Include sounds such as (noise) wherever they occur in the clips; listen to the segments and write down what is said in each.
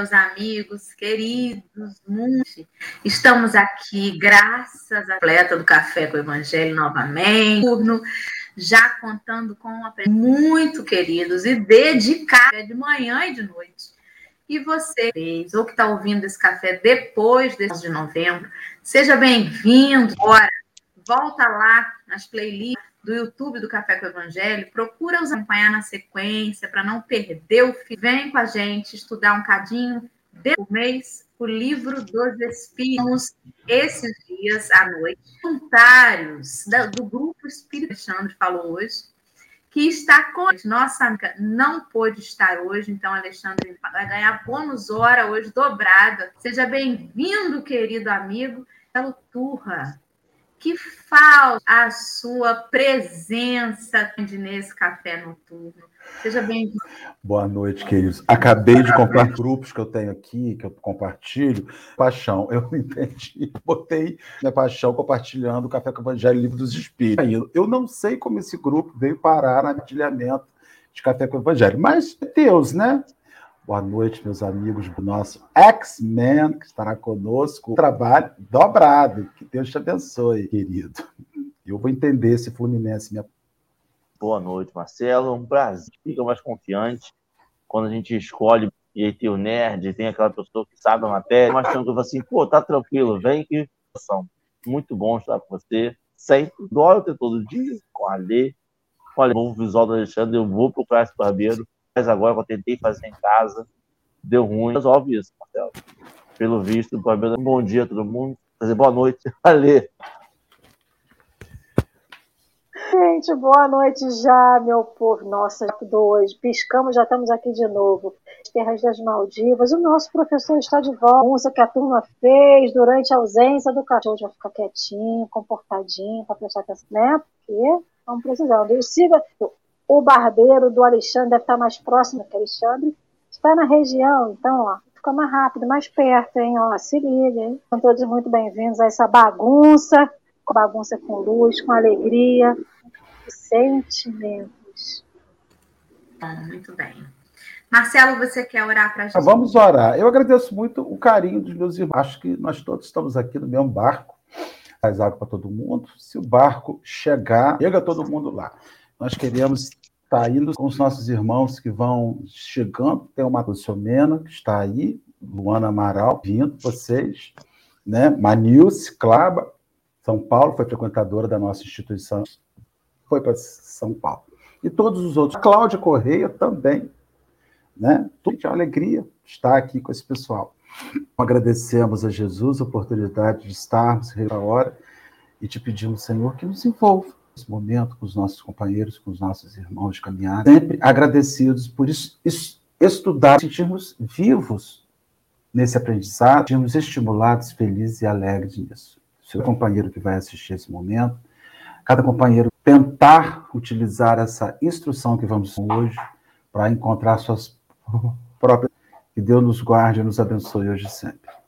meus amigos queridos, muito. Estamos aqui, graças à atleta do Café com o Evangelho novamente, já contando com uma muito queridos e dedicados de manhã e de noite. E você, ou que está ouvindo esse café depois desse de novembro, seja bem-vindo. Volta lá nas playlists do YouTube do Café com o Evangelho, procura os acompanhar na sequência para não perder o fim. Vem com a gente estudar um cadinho por mês o livro dos Espíritos esses dias à noite. Voluntários do grupo Espírito Alexandre falou hoje que está com nossa amiga não pôde estar hoje, então Alexandre vai ganhar bônus hora hoje dobrada. Seja bem-vindo, querido amigo, Turra que falta a sua presença nesse café noturno. Seja bem-vindo. Boa noite, queridos. Acabei de comprar grupos que eu tenho aqui, que eu compartilho. Paixão, eu entendi. Botei minha paixão compartilhando o Café com o Evangelho Livro dos Espíritos. Eu não sei como esse grupo veio parar no compartilhamento de Café com o Evangelho, mas Deus, né? Boa noite, meus amigos do nosso X-Men, que estará conosco. Trabalho dobrado. Que Deus te abençoe, querido. Eu vou entender se Fluminense me. Boa noite, Marcelo. Um prazer. Fica mais confiante quando a gente escolhe e aí tem o nerd, tem aquela pessoa que sabe a matéria, mas tranquilo, assim, pô, tá tranquilo, vem que são muito bom estar com você. Sempre adoro ter todo dia com a Lê. Olha, o visual do Alexandre, eu vou procurar esse barbeiro mas agora que eu tentei fazer em casa, deu ruim. Resolve isso, Marcelo. Pelo visto, bom dia a todo mundo. Dizer, boa noite. (laughs) Valeu. Gente, boa noite já, meu povo. Nossa, dois. Piscamos, já estamos aqui de novo. Terras das Maldivas. O nosso professor está de volta. que a turma fez durante a ausência do cachorro. Já ficar quietinho, comportadinho, para prestar atenção, né? Porque estamos precisando. E siga o barbeiro do Alexandre deve estar mais próximo que Alexandre. Está na região, então, ó, fica mais rápido, mais perto, hein? Ó, se liga, hein? São todos muito bem-vindos a essa bagunça, bagunça com luz, com alegria e sentimentos. muito bem. Marcelo, você quer orar para a gente? Vamos orar. Eu agradeço muito o carinho dos meus irmãos. Acho que nós todos estamos aqui no mesmo barco. Faz água para todo mundo. Se o barco chegar, chega todo mundo lá. Nós queremos está indo com os nossos irmãos que vão chegando. Tem uma Luciomena, que está aí, Luana Amaral, vindo, vocês, né? Manilce Claba, São Paulo, foi frequentadora da nossa instituição, foi para São Paulo. E todos os outros. A Cláudia Correia também, né? Uma alegria estar aqui com esse pessoal. Agradecemos a Jesus a oportunidade de estarmos a hora e te pedimos, Senhor, que nos envolva esse momento com os nossos companheiros, com os nossos irmãos de caminhada, sempre agradecidos por isso estudar, sentirmos vivos nesse aprendizado, sentirmos estimulados, felizes e alegres nisso. Seu companheiro que vai assistir esse momento, cada companheiro tentar utilizar essa instrução que vamos hoje para encontrar suas próprias. Que Deus nos guarde e nos abençoe hoje e sempre.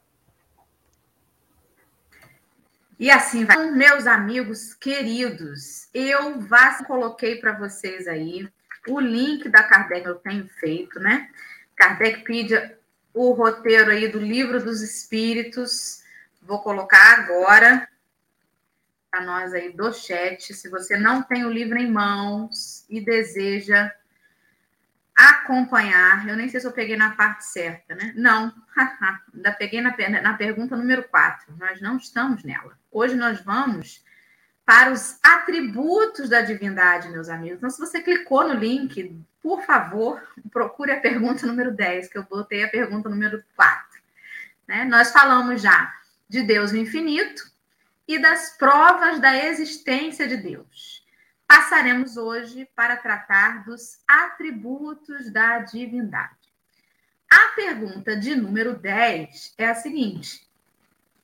E assim vai. Meus amigos queridos, eu vá, coloquei para vocês aí o link da Kardec eu tenho feito, né? Kardec pede o roteiro aí do Livro dos Espíritos. Vou colocar agora para nós aí do chat. Se você não tem o livro em mãos e deseja acompanhar. Eu nem sei se eu peguei na parte certa, né? Não, (laughs) ainda peguei na, na pergunta número 4. Nós não estamos nela. Hoje nós vamos para os atributos da divindade, meus amigos. Então, se você clicou no link, por favor, procure a pergunta número 10, que eu botei a pergunta número 4. Né? Nós falamos já de Deus no infinito e das provas da existência de Deus passaremos hoje para tratar dos atributos da divindade. A pergunta de número 10 é a seguinte: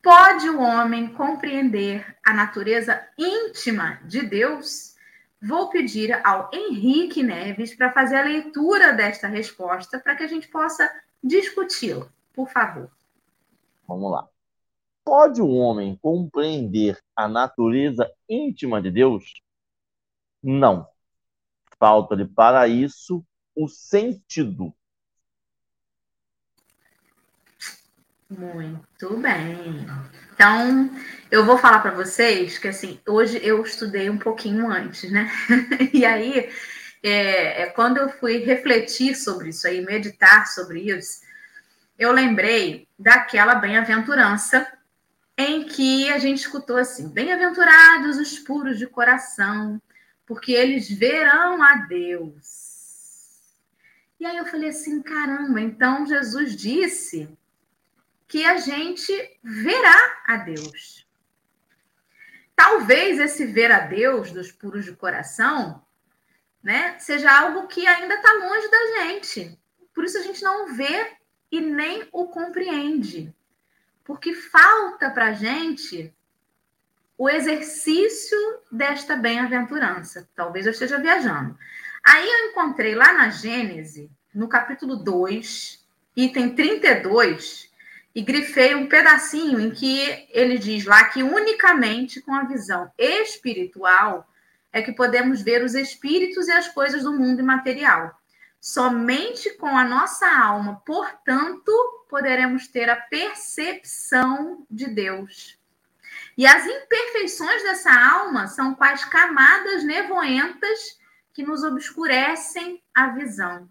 Pode o homem compreender a natureza íntima de Deus? Vou pedir ao Henrique Neves para fazer a leitura desta resposta para que a gente possa discuti-la. Por favor. Vamos lá. Pode o homem compreender a natureza íntima de Deus? Não. Falta-lhe para isso o sentido. Muito bem. Então, eu vou falar para vocês que assim, hoje eu estudei um pouquinho antes, né? (laughs) e aí, é, é, quando eu fui refletir sobre isso aí, meditar sobre isso, eu lembrei daquela bem-aventurança em que a gente escutou assim: Bem-aventurados os puros de coração, porque eles verão a Deus. E aí eu falei assim: caramba, então Jesus disse que a gente verá a Deus. Talvez esse ver a Deus dos puros de coração, né, seja algo que ainda está longe da gente. Por isso a gente não vê e nem o compreende porque falta para a gente o exercício desta bem-aventurança. Talvez eu esteja viajando. Aí eu encontrei lá na Gênese, no capítulo 2, item 32, e grifei um pedacinho em que ele diz lá que unicamente com a visão espiritual é que podemos ver os espíritos e as coisas do mundo imaterial. Somente com a nossa alma, portanto, poderemos ter a percepção de Deus. E as imperfeições dessa alma são quais camadas nevoentas que nos obscurecem a visão.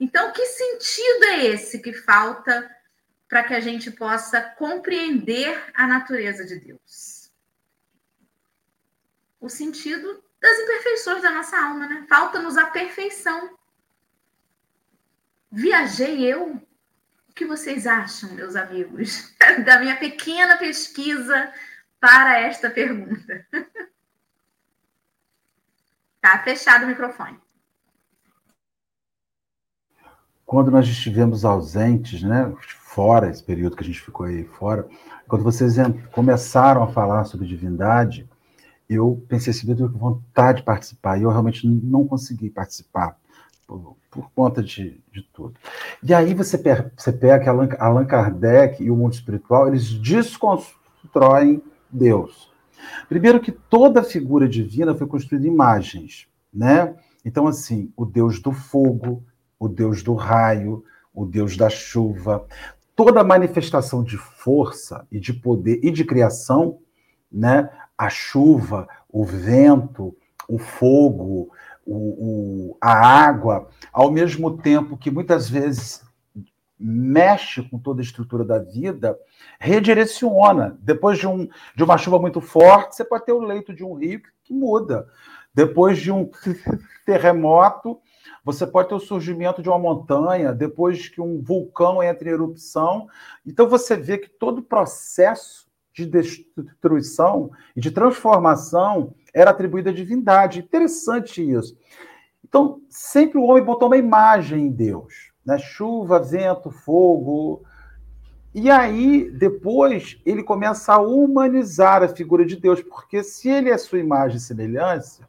Então, que sentido é esse que falta para que a gente possa compreender a natureza de Deus? O sentido das imperfeições da nossa alma, né? Falta-nos a perfeição. Viajei eu? O que vocês acham, meus amigos, (laughs) da minha pequena pesquisa para esta pergunta? (laughs) Tá fechado o microfone. Quando nós estivemos ausentes, né, fora, esse período que a gente ficou aí fora, quando vocês começaram a falar sobre divindade, eu pensei assim, eu tenho vontade de participar, e eu realmente não consegui participar por, por conta de, de tudo. E aí você, per, você pega Allan, Allan Kardec e o mundo espiritual, eles desconstroem Deus. Primeiro que toda figura divina foi construída em imagens, né? Então, assim, o Deus do fogo, o Deus do raio, o Deus da chuva, toda manifestação de força e de poder e de criação, né? A chuva, o vento, o fogo, o, o, a água, ao mesmo tempo que muitas vezes mexe com toda a estrutura da vida, redireciona. Depois de, um, de uma chuva muito forte, você pode ter o leito de um rio que muda. Depois de um (laughs) terremoto, você pode ter o surgimento de uma montanha, depois que um vulcão entra em erupção. Então você vê que todo o processo de destruição e de transformação era atribuído à divindade. Interessante isso. Então, sempre o homem botou uma imagem em Deus, né? Chuva, vento, fogo. E aí, depois, ele começa a humanizar a figura de Deus, porque se ele é sua imagem e semelhança,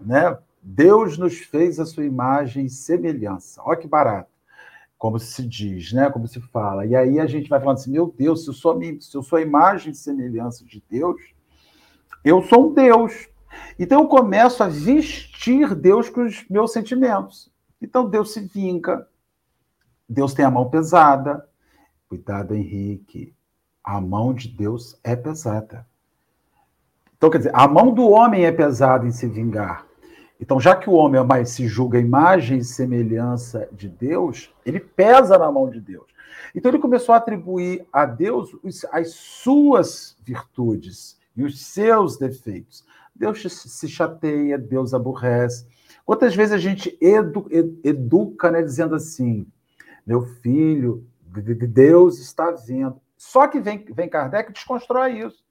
né? Deus nos fez a sua imagem e semelhança. Olha que barato como se diz, né? Como se fala. E aí a gente vai falando assim, meu Deus, se eu sou, se eu sou a imagem e semelhança de Deus, eu sou um Deus. Então eu começo a vestir Deus com os meus sentimentos. Então Deus se vinca. Deus tem a mão pesada. Cuidado, Henrique. A mão de Deus é pesada. Então, quer dizer, a mão do homem é pesada em se vingar. Então, já que o homem é mais se julga imagem e semelhança de Deus, ele pesa na mão de Deus. Então, ele começou a atribuir a Deus as suas virtudes e os seus defeitos. Deus se chateia, Deus aborrece. Quantas vezes a gente edu, educa, né, dizendo assim: meu filho, Deus está vendo. Só que vem, vem Kardec e desconstrói isso.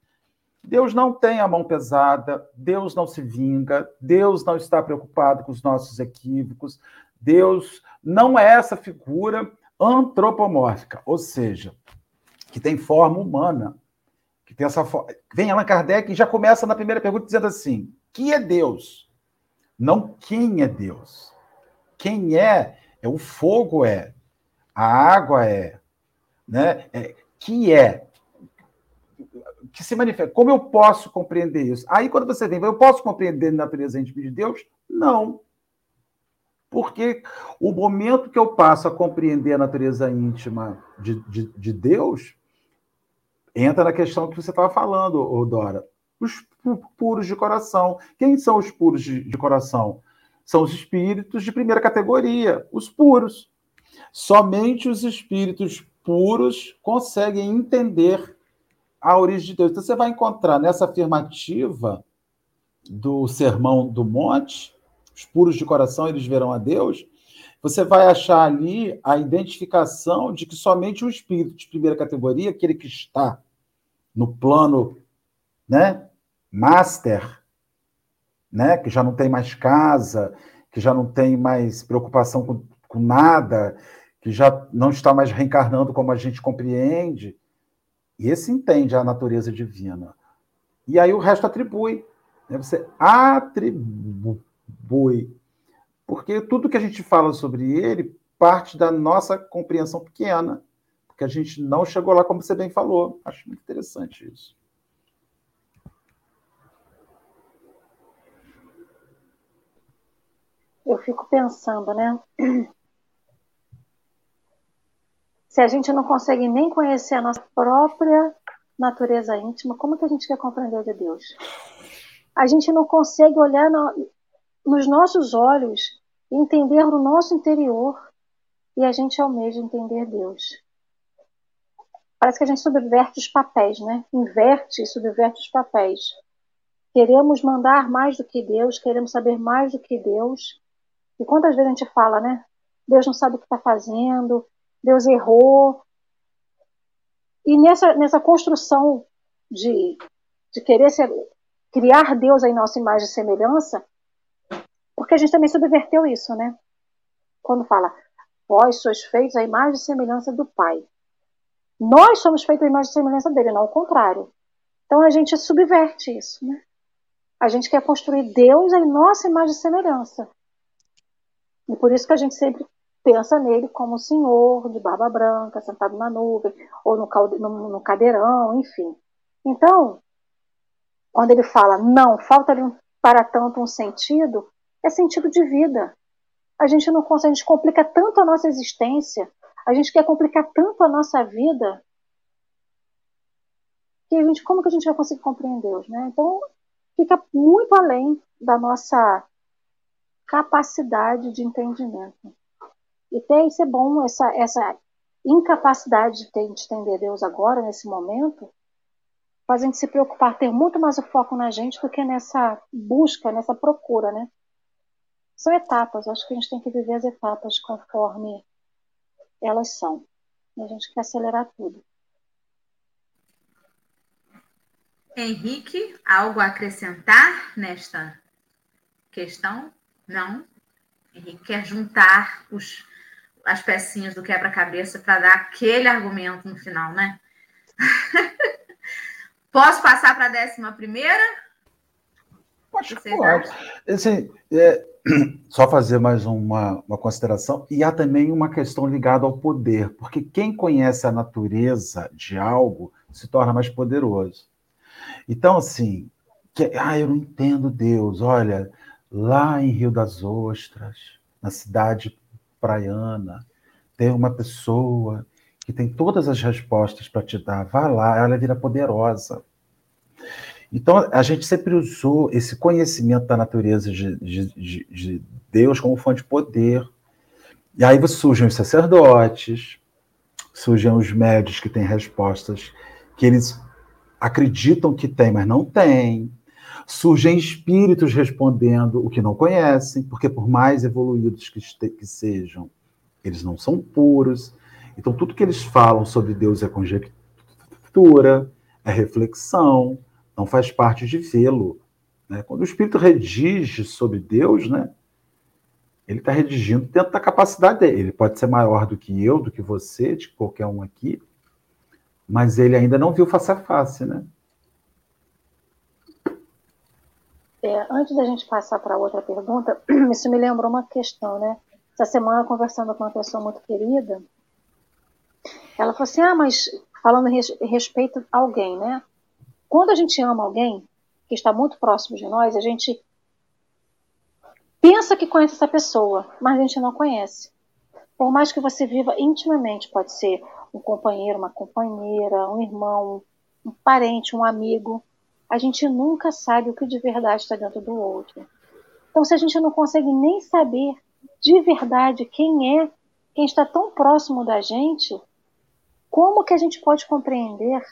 Deus não tem a mão pesada, Deus não se vinga, Deus não está preocupado com os nossos equívocos, Deus não é essa figura antropomórfica, ou seja, que tem forma humana, tem essa. Vem Allan Kardec e já começa na primeira pergunta dizendo assim: que é Deus? Não quem é Deus. Quem é, é o fogo é, a água é, né? É, que é que se manifesta. Como eu posso compreender isso? Aí, quando você vem, eu posso compreender a natureza íntima de Deus? Não. Porque o momento que eu passo a compreender a natureza íntima de, de, de Deus, entra na questão que você estava falando, Dora. Os puros de coração. Quem são os puros de, de coração? São os espíritos de primeira categoria, os puros. Somente os espíritos puros conseguem entender a origem de Deus. Então, você vai encontrar nessa afirmativa do Sermão do Monte, os puros de coração, eles verão a Deus, você vai achar ali a identificação de que somente o espírito de primeira categoria, aquele que está no plano, né, master, né, que já não tem mais casa, que já não tem mais preocupação com, com nada, que já não está mais reencarnando como a gente compreende, e esse entende a natureza divina. E aí o resto atribui. Né? Você atribui porque tudo que a gente fala sobre ele parte da nossa compreensão pequena, porque a gente não chegou lá, como você bem falou. Acho muito interessante isso. Eu fico pensando, né? Se a gente não consegue nem conhecer a nossa própria natureza íntima, como que a gente quer compreender de Deus? A gente não consegue olhar no, nos nossos olhos, entender o nosso interior e a gente almeja entender Deus. Parece que a gente subverte os papéis, né? Inverte e subverte os papéis. Queremos mandar mais do que Deus, queremos saber mais do que Deus. E quantas vezes a gente fala, né? Deus não sabe o que está fazendo, Deus errou. E nessa, nessa construção de, de querer ser, criar Deus em nossa imagem e semelhança, porque a gente também subverteu isso, né? Quando fala, vós sois feitos à imagem e semelhança do Pai. Nós somos feitos à imagem e semelhança dele, não ao contrário. Então a gente subverte isso, né? A gente quer construir Deus em nossa imagem e semelhança. E por isso que a gente sempre pensa nele como o Senhor de barba branca, sentado na nuvem, ou no, no, no cadeirão, enfim. Então, quando ele fala, não, falta-lhe para tanto um sentido, é sentido de vida. A gente não consegue, a gente complica tanto a nossa existência, a gente quer complicar tanto a nossa vida, que a gente, como que a gente vai conseguir compreender Deus, né? Então, fica muito além da nossa capacidade de entendimento. E tem isso é bom, essa, essa incapacidade de, ter, de entender Deus agora, nesse momento, faz a gente se preocupar, ter muito mais o foco na gente do que nessa busca, nessa procura, né? São etapas, acho que a gente tem que viver as etapas conforme elas são. E a gente quer acelerar tudo. Henrique, algo a acrescentar nesta questão? Não? Henrique quer juntar os, as pecinhas do quebra-cabeça para dar aquele argumento no final, né? (laughs) Posso passar para a décima primeira? Pode, pode. Assim, é, (clears throat) só fazer mais uma, uma consideração, e há também uma questão ligada ao poder, porque quem conhece a natureza de algo se torna mais poderoso. Então, assim, que, ah, eu não entendo Deus. Olha, lá em Rio das Ostras, na cidade praiana, tem uma pessoa que tem todas as respostas para te dar. Vá lá, ela vira poderosa. Então, a gente sempre usou esse conhecimento da natureza de, de, de Deus como fonte de poder. E aí surgem os sacerdotes, surgem os médios que têm respostas que eles acreditam que têm, mas não têm. Surgem espíritos respondendo o que não conhecem, porque por mais evoluídos que, que sejam, eles não são puros. Então, tudo que eles falam sobre Deus é conjectura, é reflexão, não faz parte de vê-lo. Né? Quando o Espírito redige sobre Deus, né, ele está redigindo dentro da capacidade dele. Ele pode ser maior do que eu, do que você, de qualquer um aqui, mas ele ainda não viu face a face, né? É, antes da gente passar para outra pergunta, (clears throat) isso me lembrou uma questão, né? Essa semana, conversando com uma pessoa muito querida, ela falou assim: ah, mas falando a respeito a alguém, né? Quando a gente ama alguém que está muito próximo de nós, a gente pensa que conhece essa pessoa, mas a gente não conhece. Por mais que você viva intimamente, pode ser um companheiro, uma companheira, um irmão, um parente, um amigo, a gente nunca sabe o que de verdade está dentro do outro. Então, se a gente não consegue nem saber de verdade quem é, quem está tão próximo da gente, como que a gente pode compreender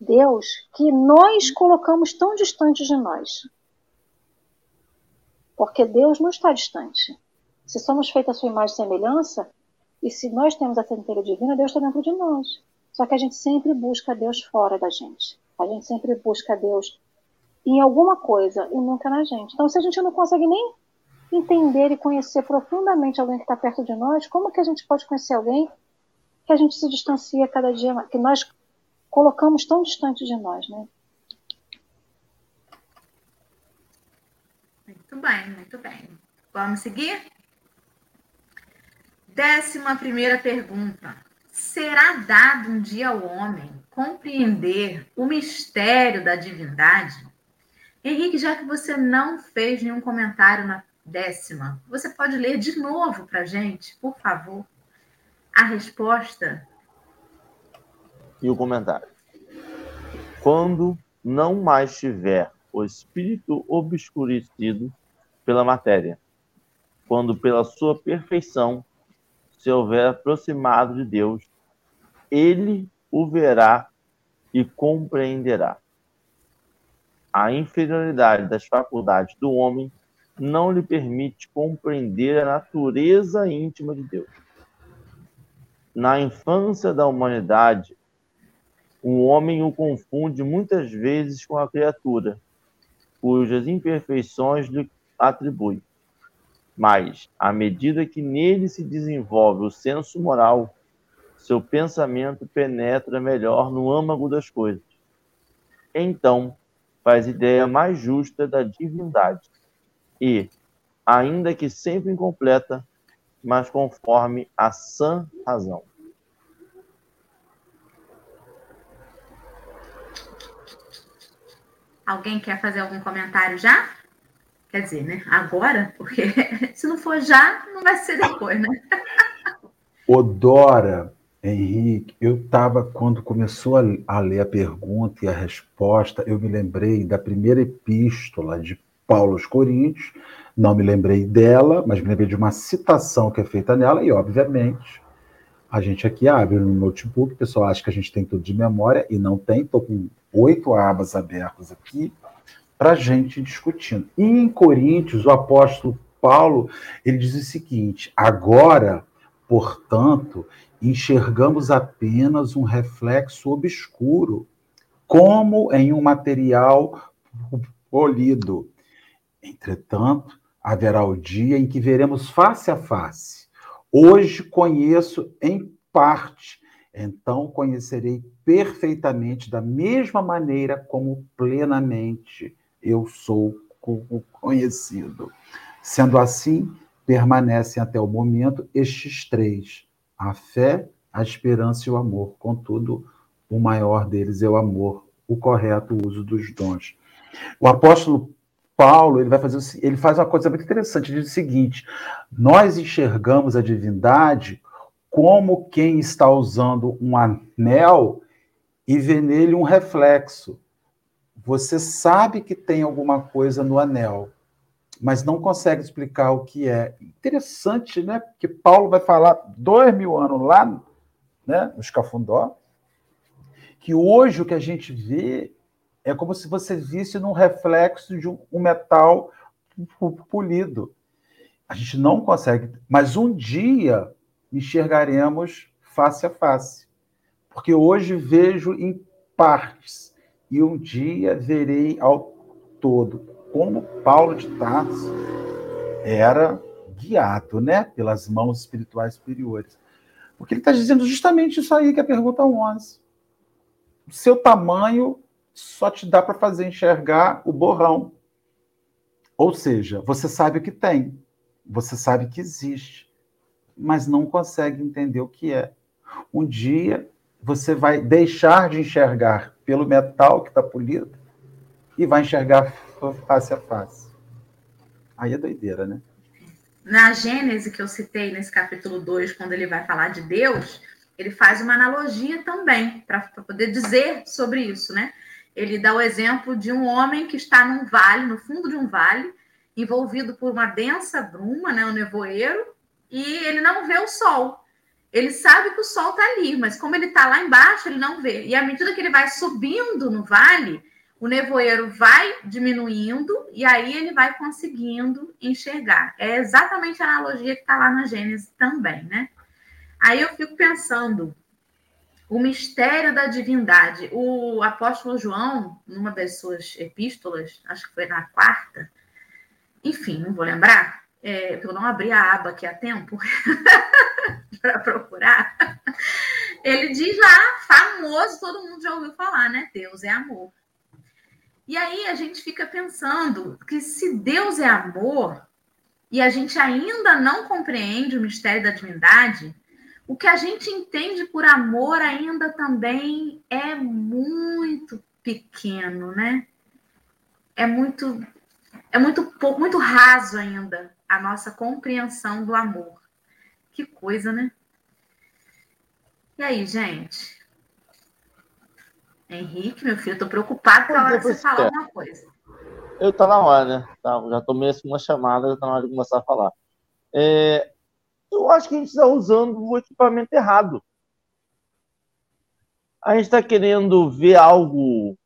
Deus que nós colocamos tão distante de nós? Porque Deus não está distante. Se somos feitos a sua imagem e semelhança, e se nós temos a centelha divina, Deus está dentro de nós. Só que a gente sempre busca Deus fora da gente. A gente sempre busca Deus em alguma coisa e nunca na gente. Então, se a gente não consegue nem entender e conhecer profundamente alguém que está perto de nós, como que a gente pode conhecer alguém que a gente se distancia cada dia, que nós colocamos tão distante de nós, né? Muito bem, muito bem. Vamos seguir? Décima primeira pergunta. Será dado um dia ao homem compreender o mistério da divindade? Henrique, já que você não fez nenhum comentário na décima, você pode ler de novo para gente, por favor, a resposta? E o comentário. Quando não mais tiver o espírito obscurecido pela matéria, quando pela sua perfeição se houver aproximado de Deus, ele o verá e compreenderá. A inferioridade das faculdades do homem não lhe permite compreender a natureza íntima de Deus. Na infância da humanidade, o homem o confunde muitas vezes com a criatura, cujas imperfeições lhe atribui. Mas, à medida que nele se desenvolve o senso moral, seu pensamento penetra melhor no âmago das coisas. Então, faz ideia mais justa da divindade e, ainda que sempre incompleta, mas conforme a sã razão. Alguém quer fazer algum comentário já? Quer dizer, né? Agora, porque (laughs) se não for já, não vai ser depois, né? (laughs) Odora, Henrique, eu estava, quando começou a, a, ler a pergunta e a resposta, eu me lembrei da primeira epístola de Paulo aos Coríntios, não me lembrei dela, mas me lembrei de uma citação que é feita nela, e obviamente a gente aqui abre no notebook, o pessoal acha que a gente tem tudo de memória, e não tem, estou com oito abas abertas aqui, para gente discutindo. E em Coríntios, o apóstolo Paulo, ele diz o seguinte, agora, portanto, enxergamos apenas um reflexo obscuro, como em um material polido. Entretanto, haverá o dia em que veremos face a face. Hoje conheço em parte, então conhecerei perfeitamente da mesma maneira como plenamente eu sou conhecido. Sendo assim, permanecem até o momento estes três: a fé, a esperança e o amor. Contudo, o maior deles é o amor, o correto uso dos dons. O apóstolo Paulo ele vai fazer ele faz uma coisa muito interessante, ele diz o seguinte: nós enxergamos a divindade como quem está usando um anel e vê nele um reflexo. Você sabe que tem alguma coisa no anel, mas não consegue explicar o que é. Interessante, né? Porque Paulo vai falar dois mil anos lá, né, no Escafundó, que hoje o que a gente vê é como se você visse num reflexo de um, metal polido. A gente não consegue, mas um dia enxergaremos face a face. Porque hoje vejo em partes e um dia verei ao todo. Como Paulo de Tarso era guiado, né, pelas mãos espirituais superiores. Porque ele está dizendo justamente isso aí que é a pergunta 11. O seu tamanho só te dá para fazer enxergar o borrão. Ou seja, você sabe o que tem, você sabe que existe, mas não consegue entender o que é. Um dia você vai deixar de enxergar pelo metal que está polido e vai enxergar face a face. Aí é doideira, né? na Gênese que eu citei nesse capítulo 2, quando ele vai falar de Deus, ele faz uma analogia também para poder dizer sobre isso, né? Ele dá o exemplo de um homem que está num vale, no fundo de um vale, envolvido por uma densa bruma, né, um nevoeiro, e ele não vê o sol. Ele sabe que o sol está ali, mas como ele está lá embaixo, ele não vê. E à medida que ele vai subindo no vale, o nevoeiro vai diminuindo e aí ele vai conseguindo enxergar. É exatamente a analogia que está lá na Gênesis também, né? Aí eu fico pensando, o mistério da divindade. O apóstolo João, numa das suas epístolas, acho que foi na quarta, enfim, não vou lembrar, é, eu não abri a aba aqui a tempo (laughs) para procurar. Ele diz lá, famoso, todo mundo já ouviu falar, né? Deus é amor. E aí a gente fica pensando que se Deus é amor e a gente ainda não compreende o mistério da divindade, o que a gente entende por amor ainda também é muito pequeno, né? É muito é muito muito raso ainda a nossa compreensão do amor. Que coisa, né? E aí, gente? Henrique, meu filho, eu tô preocupado com a hora que você falar alguma coisa. Eu tô na hora, né? Tá, já tomei uma chamada, já tá na hora de começar a falar. É, eu acho que a gente está usando o equipamento errado. A gente está querendo ver algo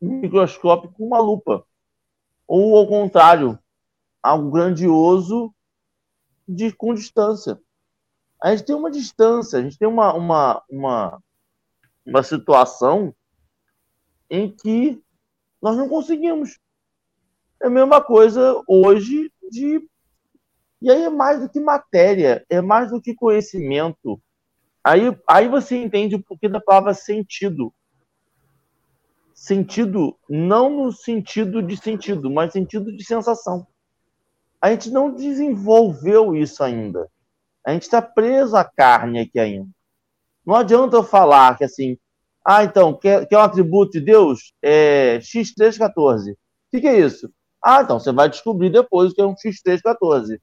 microscópico com uma lupa. Ou, ao contrário, algo grandioso de, com distância. A gente tem uma distância, a gente tem uma, uma, uma, uma situação em que nós não conseguimos. É a mesma coisa hoje de e aí é mais do que matéria, é mais do que conhecimento. Aí, aí você entende o porquê da palavra sentido. Sentido não no sentido de sentido, mas sentido de sensação. A gente não desenvolveu isso ainda. A gente está preso à carne aqui ainda. Não adianta eu falar que assim, ah, então, quer, quer um atributo de Deus? É X314. O que, que é isso? Ah, então, você vai descobrir depois o que é um X314.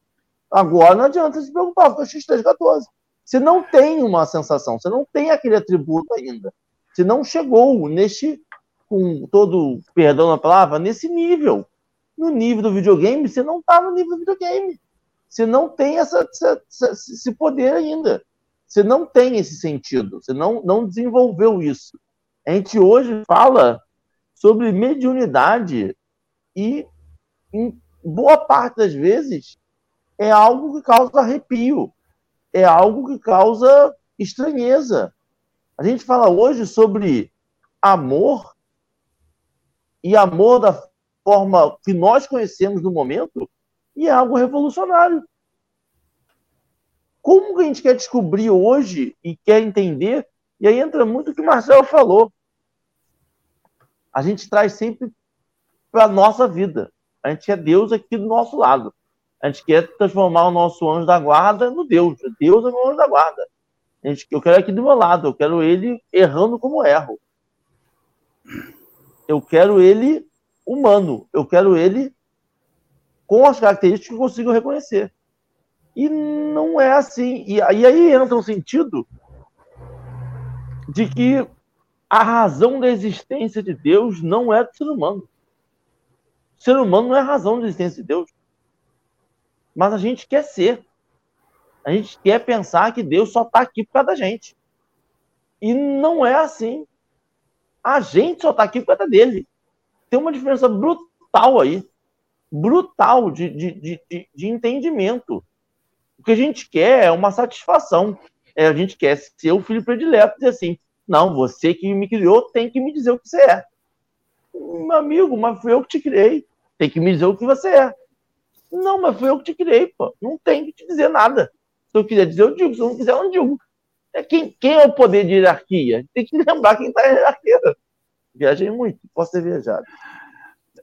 Agora não adianta se preocupar com o X314. Você não tem uma sensação, você não tem aquele atributo ainda. Você não chegou neste, com todo, perdão na palavra, nesse nível. No nível do videogame, você não está no nível do videogame. Você não tem essa, essa, esse poder ainda. Você não tem esse sentido. Você não, não desenvolveu isso. A gente hoje fala sobre mediunidade e, em boa parte das vezes, é algo que causa arrepio, é algo que causa estranheza. A gente fala hoje sobre amor e amor da forma que nós conhecemos no momento e é algo revolucionário. Como que a gente quer descobrir hoje e quer entender? E aí entra muito o que o Marcelo falou. A gente traz sempre para a nossa vida. A gente é Deus aqui do nosso lado. A gente quer transformar o nosso anjo da guarda no Deus. Deus é o anjo da guarda. A gente, eu quero aqui do meu lado, eu quero ele errando como erro. Eu quero ele humano, eu quero ele com as características que eu consigo reconhecer. E não é assim. E, aí entra um sentido de que a razão da existência de Deus não é do ser humano. O ser humano não é a razão da existência de Deus mas a gente quer ser. A gente quer pensar que Deus só está aqui por causa da gente. E não é assim. A gente só está aqui por causa dele. Tem uma diferença brutal aí. Brutal de, de, de, de entendimento. O que a gente quer é uma satisfação. É, a gente quer ser o filho predileto e assim: não, você que me criou tem que me dizer o que você é. Meu amigo, mas fui eu que te criei. Tem que me dizer o que você é. Não, mas foi eu que te criei, pô. Não tem que te dizer nada. Se eu quiser dizer, eu digo. Se eu não quiser, eu não digo. É quem, quem é o poder de hierarquia? Tem que lembrar quem está na hierarquia. Viajei muito, posso ter viajado.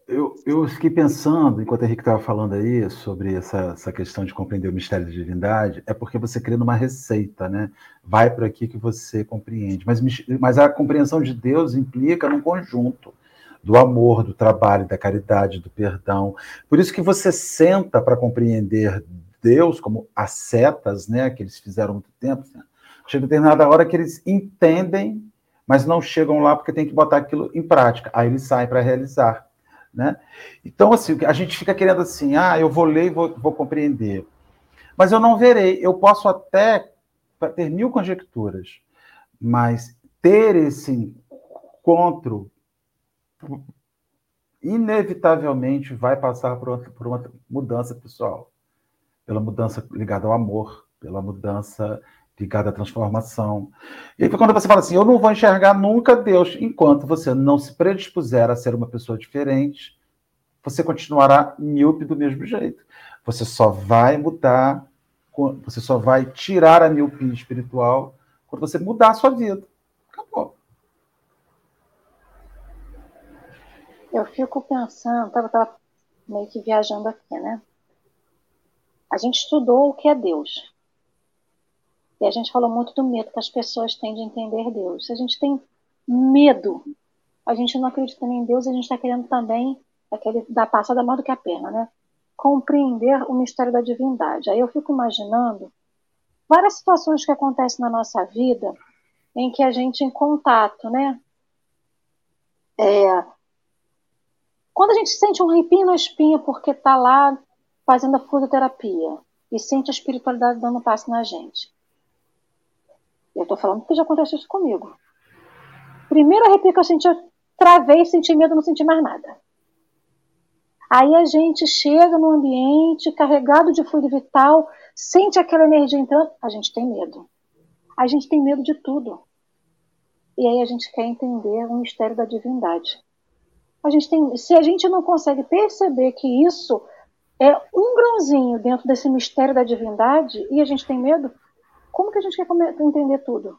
Eu, eu fiquei pensando, enquanto o Henrique estava falando aí, sobre essa, essa questão de compreender o mistério da divindade, é porque você crê numa receita, né? Vai por aqui que você compreende. Mas, mas a compreensão de Deus implica num conjunto. do amor, do trabalho, da caridade, do perdão. Por isso que você senta para compreender Deus, como as setas, né, que eles fizeram muito tempo. Né? Chega determinada hora que eles entendem, mas não chegam lá porque tem que botar aquilo em prática. Aí eles saem para realizar. Né? Então, assim, a gente fica querendo assim, ah, eu vou ler e vou, vou compreender. Mas eu não verei. Eu posso até ter mil conjecturas, mas ter esse encontro inevitavelmente vai passar por, por uma mudança pessoal, pela mudança ligada ao amor, pela mudança ligada à transformação. E quando você fala assim, eu não vou enxergar nunca Deus, enquanto você não se predispuser a ser uma pessoa diferente, você continuará míope do mesmo jeito. Você só vai mudar, você só vai tirar a miopia espiritual quando você mudar a sua vida. Acabou. Eu fico pensando, estava tava meio que viajando aqui, né? A gente estudou o que é Deus. E a gente falou muito do medo que as pessoas têm de entender Deus. Se a gente tem medo, a gente não acredita em Deus, a gente está querendo também aquele da passada mais do que a perna, né? Compreender o mistério da divindade. Aí eu fico imaginando várias situações que acontecem na nossa vida em que a gente em contato, né? É, quando a gente sente um arrepio na espinha porque está lá fazendo a fluidoterapia e sente a espiritualidade dando passo na gente. Eu estou falando que já aconteceu isso comigo. Primeiro arrepio que eu senti, eu travei, senti medo, não senti mais nada. Aí a gente chega no ambiente carregado de fluido vital, sente aquela energia entrando, a gente tem medo. A gente tem medo de tudo. E aí a gente quer entender o mistério da divindade. A gente tem, se a gente não consegue perceber que isso é um grãozinho dentro desse mistério da divindade e a gente tem medo, como que a gente quer entender tudo?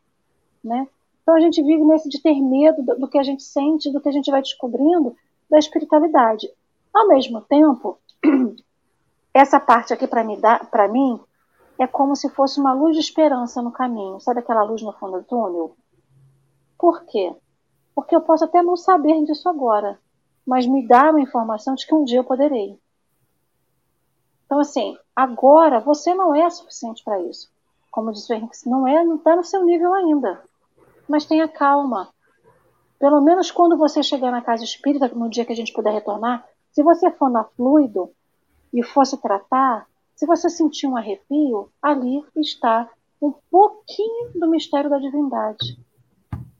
Né? Então a gente vive nesse de ter medo do, que a gente sente, do que a gente vai descobrindo da espiritualidade. Ao mesmo tempo, (clears throat) essa parte aqui para mim, para mim é como se fosse uma luz de esperança no caminho. Sabe aquela luz no fundo do túnel? Por quê? Porque eu posso até não saber disso agora, mas me dá uma informação de que um dia eu poderei. Então, assim, agora você não é suficiente para isso como disse o Henrique, não é, não está no seu nível ainda. Mas tenha calma. Pelo menos quando você chegar na casa espírita, no dia que a gente puder retornar, se você for na fluido e fosse tratar, se você sentir um arrepio, ali está um pouquinho do mistério da divindade.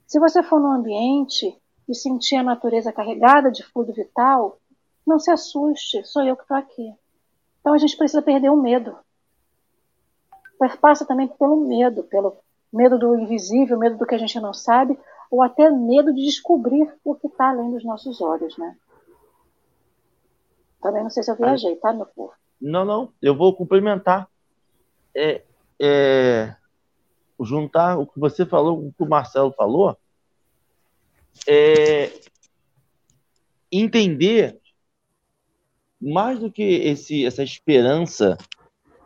Se você for no ambiente e sentir a natureza carregada de fluido vital, não se assuste, sou eu que estou aqui. Então a gente precisa perder o medo passa também pelo medo, pelo medo do invisível, medo do que a gente não sabe, ou até medo de descobrir o que está além dos nossos olhos, né? Também não sei se eu viajei, tá, meu povo? Não, não, eu vou complementar. É, é, juntar o que você falou com o que o Marcelo falou, é, entender mais do que esse, essa esperança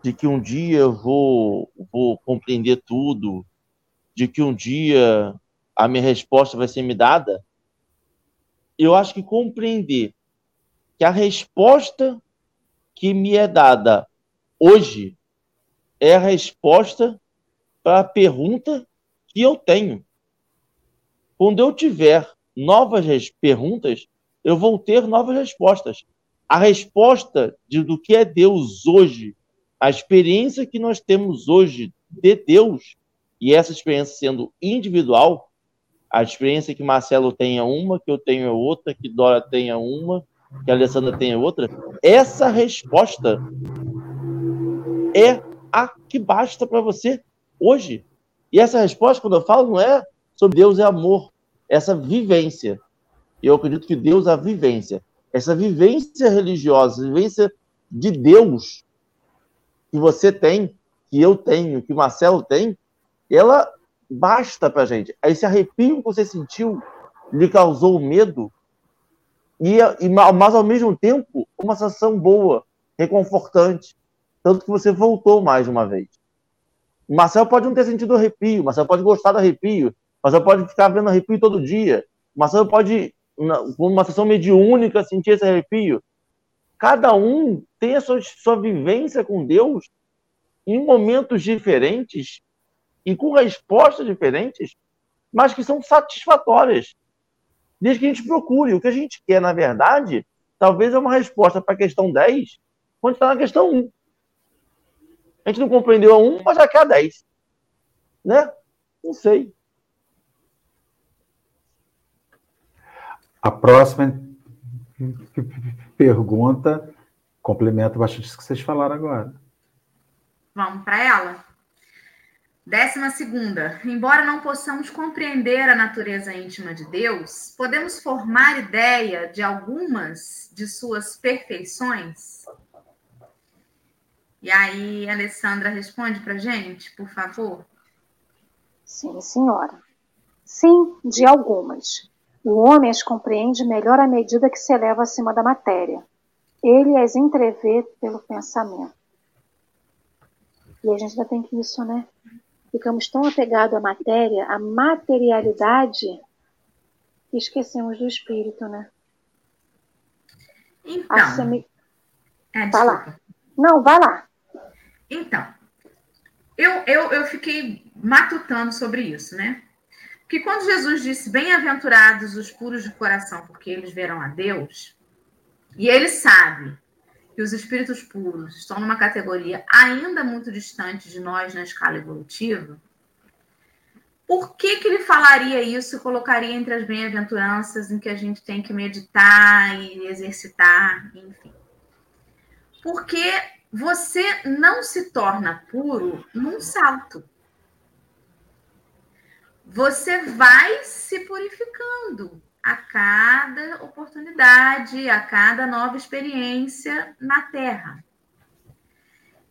de que um dia eu vou, vou compreender tudo, de que um dia a minha resposta vai ser me dada, eu acho que compreender que a resposta que me é dada hoje é a resposta para a pergunta que eu tenho. Quando eu tiver novas perguntas, eu vou ter novas respostas. A resposta de, do que é Deus hoje a experiência que nós temos hoje de Deus, e essa experiência sendo individual, a experiência que Marcelo tenha uma, que eu tenho outra, que Dora tenha uma, que a Alessandra tenha outra, essa resposta é a que basta para você hoje. E essa resposta, quando eu falo, não é sobre Deus é amor, essa vivência. Eu acredito que Deus é a vivência. Essa vivência religiosa, vivência de Deus, que você tem, que eu tenho, que o Marcelo tem, ela basta pra gente. Esse arrepio que você sentiu lhe causou medo, e, e, mas ao mesmo tempo uma sensação boa, reconfortante. Tanto que você voltou mais uma vez. O pode não ter sentido arrepio, o pode gostar do arrepio, o pode ficar vendo arrepio todo dia, o pode numa sessão mediúnica, sentir esse arrepio. Cada um tem a sua, sua vivência com Deus em momentos diferentes e com respostas diferentes, mas que são satisfatórias. Desde que a gente procure. O que a gente quer, na verdade, talvez é uma resposta para a questão 10, quando está na questão 1. A gente não compreendeu a 1, mas já quer a 10. Né? Não sei. A próxima pergunta complementa bastante isso que vocês falaram agora. Vamos para ela? Décima segunda. Embora não possamos compreender a natureza íntima de Deus, podemos formar ideia de algumas de suas perfeições? E aí, Alessandra, responde para gente, por favor. Sim, senhora. Sim, de algumas. O homem as compreende melhor à medida que se eleva acima da matéria. Ele as entrevê pelo pensamento. E a gente ainda tem que isso, né? Ficamos tão apegados à matéria, à materialidade, que esquecemos do espírito, né? Então. Assemi... É, vai lá. Não, vai lá. Então, eu, eu, eu fiquei matutando sobre isso, né? Que quando Jesus disse: Bem-aventurados os puros de coração, porque eles verão a Deus, e ele sabe que os espíritos puros estão numa categoria ainda muito distante de nós na escala evolutiva, por que, que ele falaria isso e colocaria entre as bem-aventuranças em que a gente tem que meditar e exercitar, enfim? Porque você não se torna puro num salto você vai se purificando a cada oportunidade, a cada nova experiência na Terra.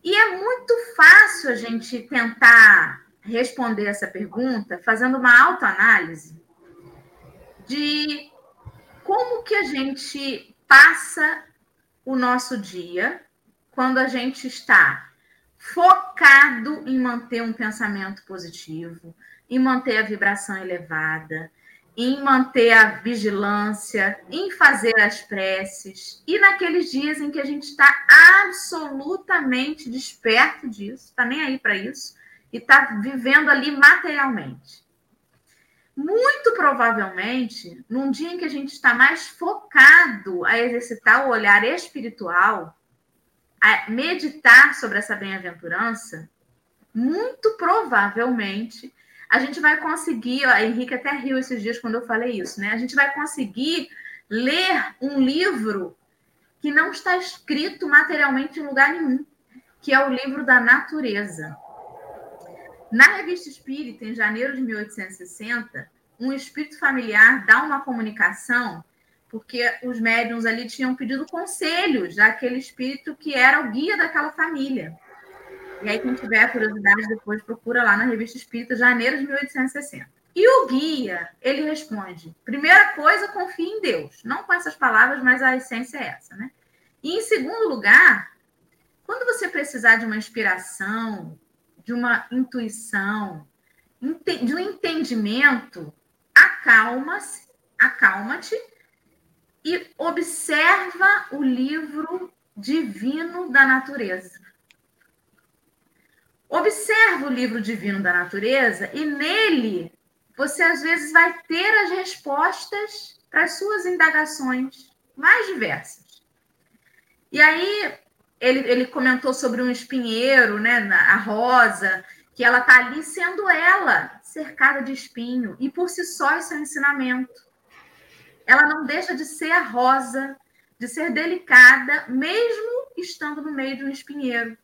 E é muito fácil a gente tentar responder essa pergunta fazendo uma autoanálise de como que a gente passa o nosso dia quando a gente está focado em manter um pensamento positivo, em manter a vibração elevada, em manter a vigilância, em fazer as preces, e naqueles dias em que a gente está absolutamente desperto disso, está nem aí para isso, e está vivendo ali materialmente. Muito provavelmente, num dia em que a gente está mais focado a exercitar o olhar espiritual, a meditar sobre essa bem-aventurança, muito provavelmente a gente vai conseguir, a Henrique até riu esses dias quando eu falei isso, né? A gente vai conseguir ler um livro que não está escrito materialmente em lugar nenhum, que é o livro da natureza. Na revista Espírita, em janeiro de 1860, um espírito familiar dá uma comunicação, porque os médiums ali tinham pedido conselhos daquele espírito que era o guia daquela família. E aí, quem tiver curiosidade, depois procura lá na Revista Espírita, janeiro de 1860. E o guia, ele responde: primeira coisa, confie em Deus. Não com essas palavras, mas a essência é essa, né? E em segundo lugar, quando você precisar de uma inspiração, de uma intuição, de um entendimento, acalma-se, acalma-te e observa o livro divino da natureza. Observa o livro divino da natureza e nele você às vezes vai ter as respostas para as suas indagações mais diversas. E aí ele, ele comentou sobre um espinheiro, né, a rosa, que ela está ali sendo ela cercada de espinho e por si só isso é um ensinamento. Ela não deixa de ser a rosa, de ser delicada, mesmo estando no meio de um espinheiro.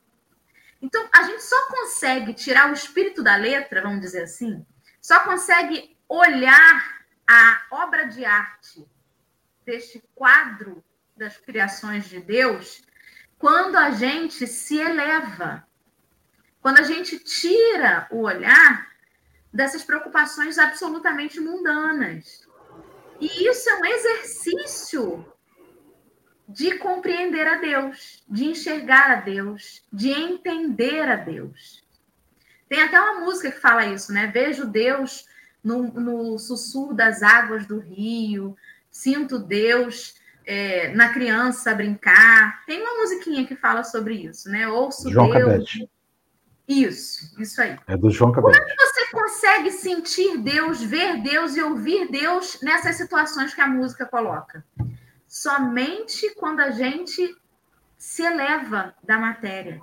Então, a gente só consegue tirar o espírito da letra, vamos dizer assim, só consegue olhar a obra de arte deste quadro das criações de Deus quando a gente se eleva, quando a gente tira o olhar dessas preocupações absolutamente mundanas. E isso é um exercício de compreender a Deus, de enxergar a Deus, de entender a Deus. Tem até uma música que fala isso, né? Vejo Deus no, no sussurro das águas do rio, sinto Deus é, na criança brincar. Tem uma musiquinha que fala sobre isso, né? Ouço João Deus. Cabete. Isso, isso aí. É do João Como é Cabete. que você consegue sentir Deus, ver Deus e ouvir Deus nessas situações que a música coloca? Somente quando a gente se eleva da matéria.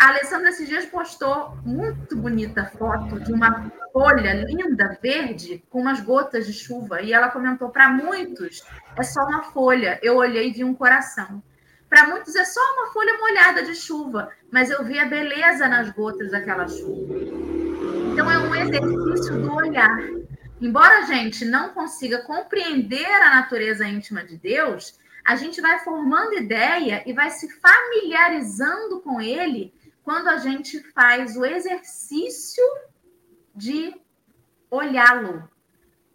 A Alessandra esses dias postou muito bonita foto de uma folha linda, verde, com umas gotas de chuva. E ela comentou: para muitos é só uma folha. Eu olhei e vi um coração. Para muitos é só uma folha molhada de chuva, mas eu vi a beleza nas gotas daquela chuva. Então é um exercício do olhar. Embora a gente não consiga compreender a natureza íntima de Deus, a gente vai formando ideia e vai se familiarizando com ele quando a gente faz o exercício de olhá-lo,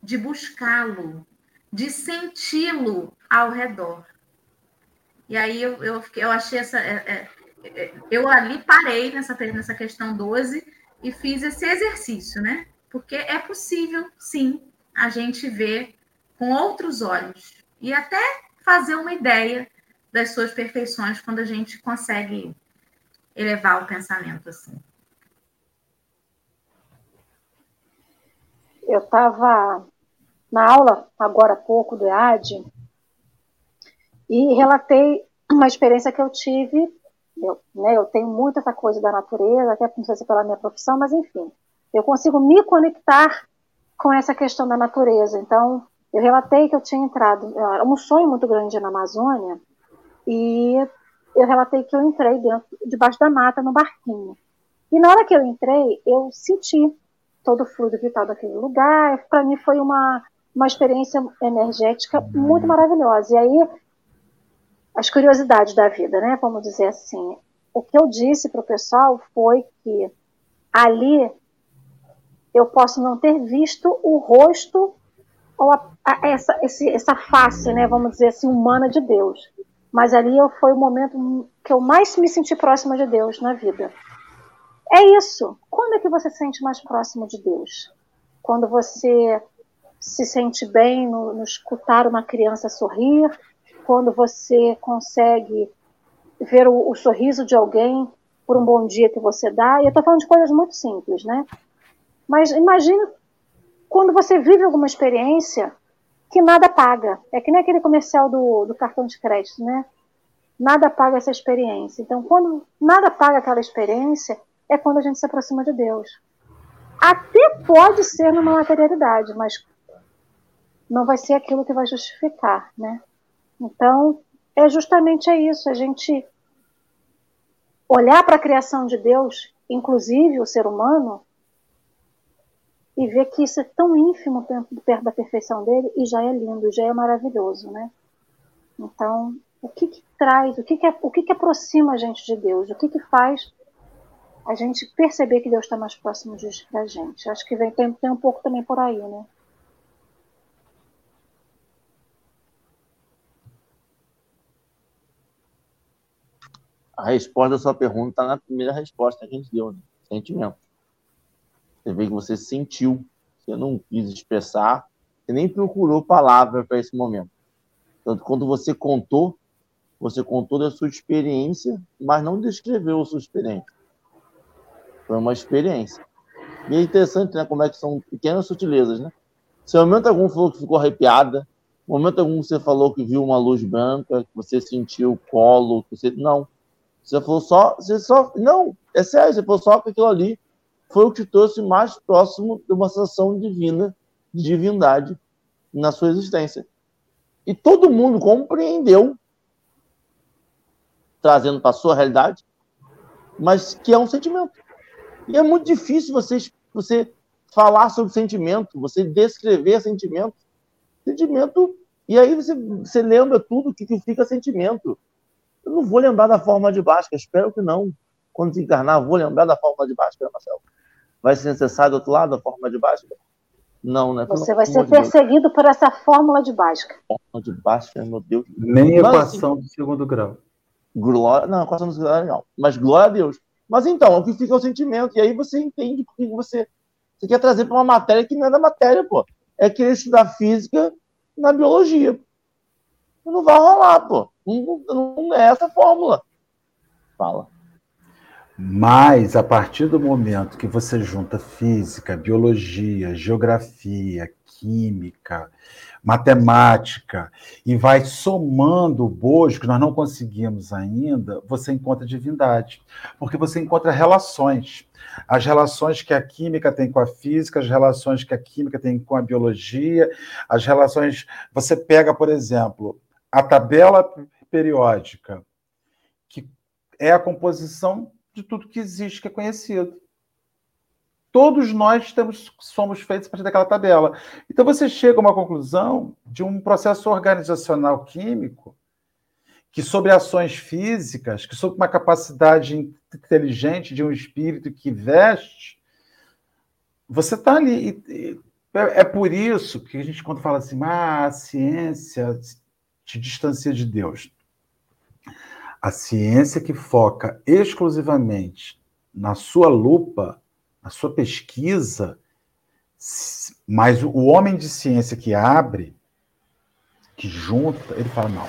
de buscá-lo, de senti-lo ao redor. E aí eu, eu, eu achei essa. é, é, é, eu ali parei nessa, nessa questão 12 e fiz esse exercício, né? Porque é possível, sim, a gente ver com outros olhos e até fazer uma ideia das suas perfeições quando a gente consegue elevar o pensamento assim. Eu estava na aula, agora há pouco, do EAD, e relatei uma experiência que eu tive. Eu, né, eu tenho muito essa coisa da natureza, até não sei se é pela minha profissão, mas enfim, eu consigo me conectar com essa questão da natureza. Então, eu relatei que eu tinha entrado, era um sonho muito grande na Amazônia, e eu relatei que eu entrei dentro, debaixo da mata, no barquinho. E na hora que eu entrei, eu senti todo o fluido vital daquele lugar. Para mim foi uma, uma experiência energética muito maravilhosa. E aí, as curiosidades da vida, né? Vamos dizer assim. O que eu disse para o pessoal foi que ali eu posso não ter visto o rosto ou a, a, essa, esse, essa face, né? Vamos dizer assim, humana de Deus. Mas ali eu, foi o momento que eu mais me senti próxima de Deus na vida. É isso. Quando é que você se sente mais próximo de Deus? Quando você se sente bem no, no escutar uma criança sorrir, quando você consegue ver o, o, sorriso de alguém por um bom dia que você dá. E eu estou falando de coisas muito simples, né? Mas imagina quando você vive alguma experiência que nada paga. É que nem aquele comercial do, do cartão de crédito, né? Nada paga essa experiência. Então, quando nada paga aquela experiência, é quando a gente se aproxima de Deus. Até pode ser numa materialidade, mas não vai ser aquilo que vai justificar, né? Então, é justamente isso, a gente olhar para a criação de Deus, inclusive o ser humano, e ver que isso é tão ínfimo perto da perfeição dele e já é lindo, já é maravilhoso, né? Então, o que, que traz, o que, que, o que, que aproxima a gente de Deus? O que, que faz a gente perceber que Deus está mais próximo de, da gente? Acho que vem, tem, tem um pouco também por aí, né? A resposta da sua pergunta está na primeira resposta que a gente deu, né? Sentimento. Você vê que você sentiu, você não quis expressar, você nem procurou palavra para esse momento. Tanto quando você contou, você contou da sua experiência, mas não descreveu a sua experiência. Foi uma experiência. E é interessante, né, como é que são pequenas sutilezas, né? Se momento algum falou que ficou arrepiada, momento algum você falou que viu uma luz branca, que você sentiu o colo, que você não. Você falou só, você só, não, é sério, você falou só aquilo ali foi o que trouxe mais próximo de uma sensação divina, de divindade na sua existência. E todo mundo compreendeu, trazendo para a sua realidade, mas que é um sentimento. E é muito difícil você, você falar sobre sentimento, você descrever sentimento. Sentimento, e aí você, você lembra tudo que, que fica sentimento. Eu não vou lembrar da forma de Bhaskara, espero que não. Quando desencarnar, vou lembrar da forma de Bhaskara, Marcelo. Vai ser necessário do outro lado a forma de Bhaskara? Não, né? Você vai ser perseguido por essa fórmula de Bhaskara. Fórmula de Bhaskara, meu Deus. Nem Mas, equação assim, do segundo grau. Glória, não, equação do segundo grau não. Mas glória a Deus. Mas então, o que fica é o sentimento. E aí você entende porque você, você quer trazer para uma matéria que não é da matéria, pô. É querer estudar física na biologia. Não vai rolar, pô. Não, não, não é essa a fórmula. Fala. Mas a partir do momento que você junta física, biologia, geografia, química, matemática e vai somando o bojo que nós não conseguimos ainda, você encontra divindade, porque você encontra relações. As relações que a química tem com a física, as relações que a química tem com a biologia, as relações. Você pega, por exemplo, a tabela periódica, que é a composição de tudo que existe, que é conhecido. Todos nós temos, somos feitos a partir daquela tabela. Então você chega a uma conclusão de um processo organizacional químico que sobre ações físicas, que sobre uma capacidade inteligente de um espírito que veste, você está ali. É por isso que a gente, quando fala assim, ah, a ciência te distancia de Deus. A ciência que foca exclusivamente na sua lupa, na sua pesquisa, mas o homem de ciência que abre, que junta, ele fala: não,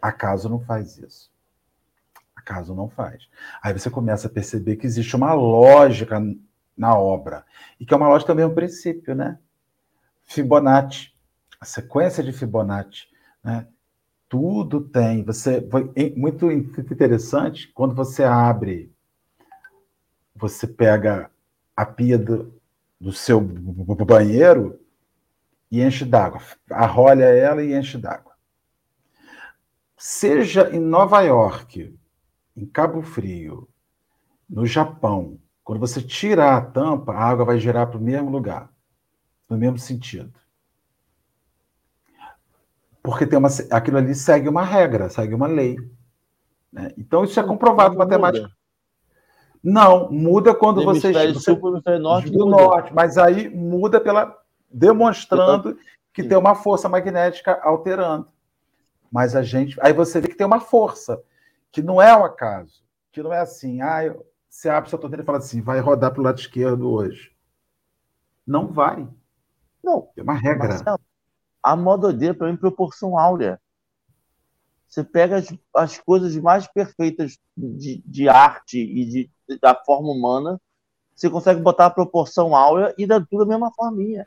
acaso não faz isso. Acaso não faz. Aí você começa a perceber que existe uma lógica na obra, e que é uma lógica também um princípio, né? Fibonacci, a sequência de Fibonacci, né? Tudo tem. Você foi muito interessante quando você abre, você pega a pia do, do seu banheiro e enche d'água, arrolha ela e enche d'água. Seja em Nova York, em Cabo Frio, no Japão, quando você tirar a tampa, a água vai girar para o mesmo lugar, no mesmo sentido porque tem uma, aquilo ali segue uma regra, segue uma lei. Né? Então, isso é comprovado não matemática. Não, muda quando você chega. Sul, norte, do muda. norte, mas aí muda pela demonstrando então, que sim. tem uma força magnética alterando. Mas a gente. Aí você vê que tem uma força, que não é o um acaso, que não é assim, ah, você abre sua torneira e fala assim, vai rodar para o lado esquerdo hoje. Não vai. Não. É uma regra. Marcelo, a mododeira para mim proporção áurea. Você pega as, as coisas mais perfeitas de, de arte e de, da forma humana, você consegue botar a proporção áurea e dá tudo a mesma forminha.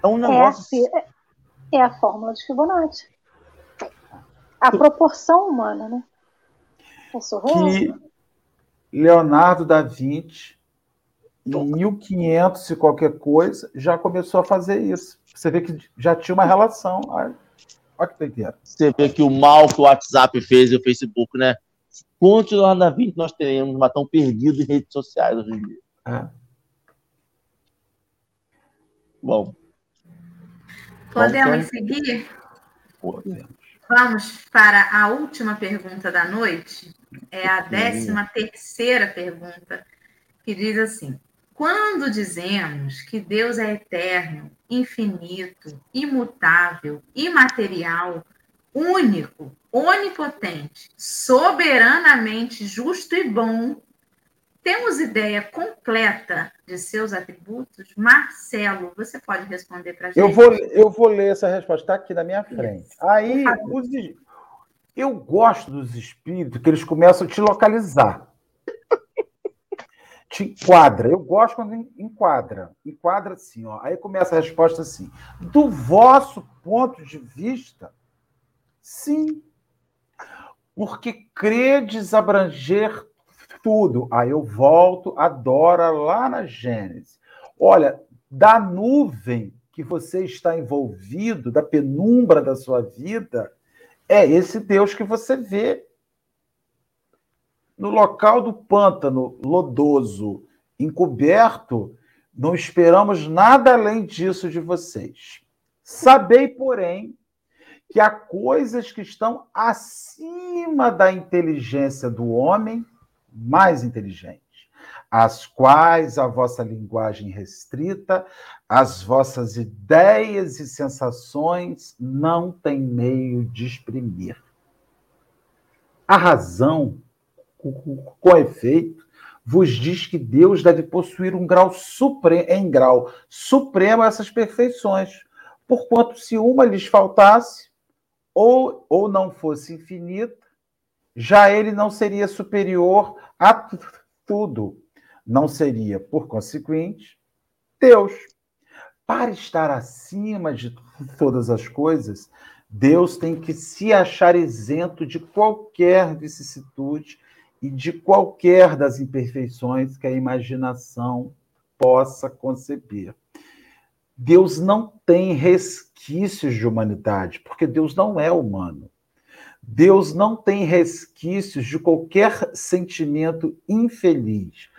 É um negócio. É, é a fórmula de Fibonacci. A proporção humana, né? É surreal. Que Leonardo da Vinci, em 1500 e qualquer coisa, já começou a fazer isso. Você vê que já tinha uma relação. Olha, olha que doideira. Você vê que o mal que o WhatsApp fez e o Facebook, né? Vida nós teremos, mas tão perdidos em redes sociais hoje em dia? É. Bom. Podemos seguir? Podemos. Vamos para a última pergunta da noite. É a décima terceira pergunta, que diz assim: quando dizemos que Deus é eterno, infinito, imutável, imaterial, único, onipotente, soberanamente justo e bom, temos ideia completa de seus atributos? Marcelo, você pode responder para a gente? Eu vou, eu vou ler essa resposta, está aqui na minha frente. Aí, os, eu gosto dos espíritos que eles começam a te localizar te enquadra. Eu gosto quando enquadra. Enquadra assim, ó. Aí começa a resposta assim. Do vosso ponto de vista, sim. Porque credes abranger tudo. Aí eu volto, adora lá na Gênesis. Olha, da nuvem que você está envolvido, da penumbra da sua vida, é esse Deus que você vê no local do pântano lodoso, encoberto, não esperamos nada além disso de vocês. Sabei, porém, que há coisas que estão acima da inteligência do homem mais inteligente, as quais a vossa linguagem restrita, as vossas ideias e sensações não têm meio de exprimir. A razão com efeito, vos diz que Deus deve possuir um grau supremo, em grau supremo essas perfeições, Porquanto, se uma lhes faltasse, ou, ou não fosse infinita, já ele não seria superior a tudo. Não seria, por consequente, Deus. Para estar acima de todas as coisas, Deus tem que se achar isento de qualquer vicissitude e de qualquer das imperfeições que a imaginação possa conceber. Deus não tem resquícios de humanidade, porque Deus não é humano. Deus não tem resquícios de qualquer sentimento infeliz,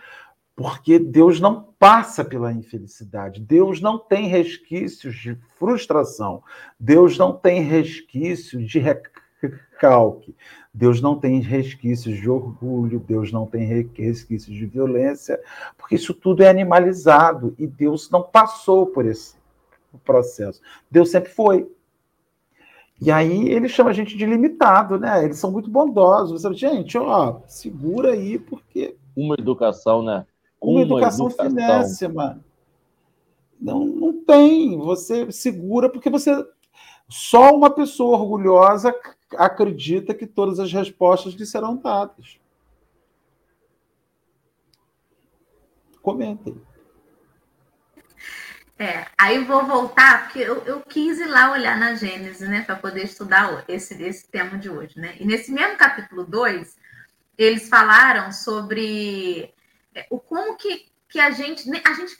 porque Deus não passa pela infelicidade. Deus não tem resquícios de frustração. Deus não tem resquícios de recalque. Deus não tem resquícios de orgulho, Deus não tem resquícios de violência, porque isso tudo é animalizado e Deus não passou por esse processo. Deus sempre foi. E aí ele chama a gente de limitado, né? Eles são muito bondosos. Você, gente, ó, segura aí, porque. Uma educação, né? Uma, uma educação, educação finésima. Não, não tem. Você segura porque você. Só uma pessoa orgulhosa acredita que todas as respostas lhe serão dadas. Comentem. É, aí vou voltar, porque eu, eu quis ir lá olhar na Gênesis, né, para poder estudar esse, esse tema de hoje, né? E nesse mesmo capítulo 2, eles falaram sobre é, o como que, que a gente a gente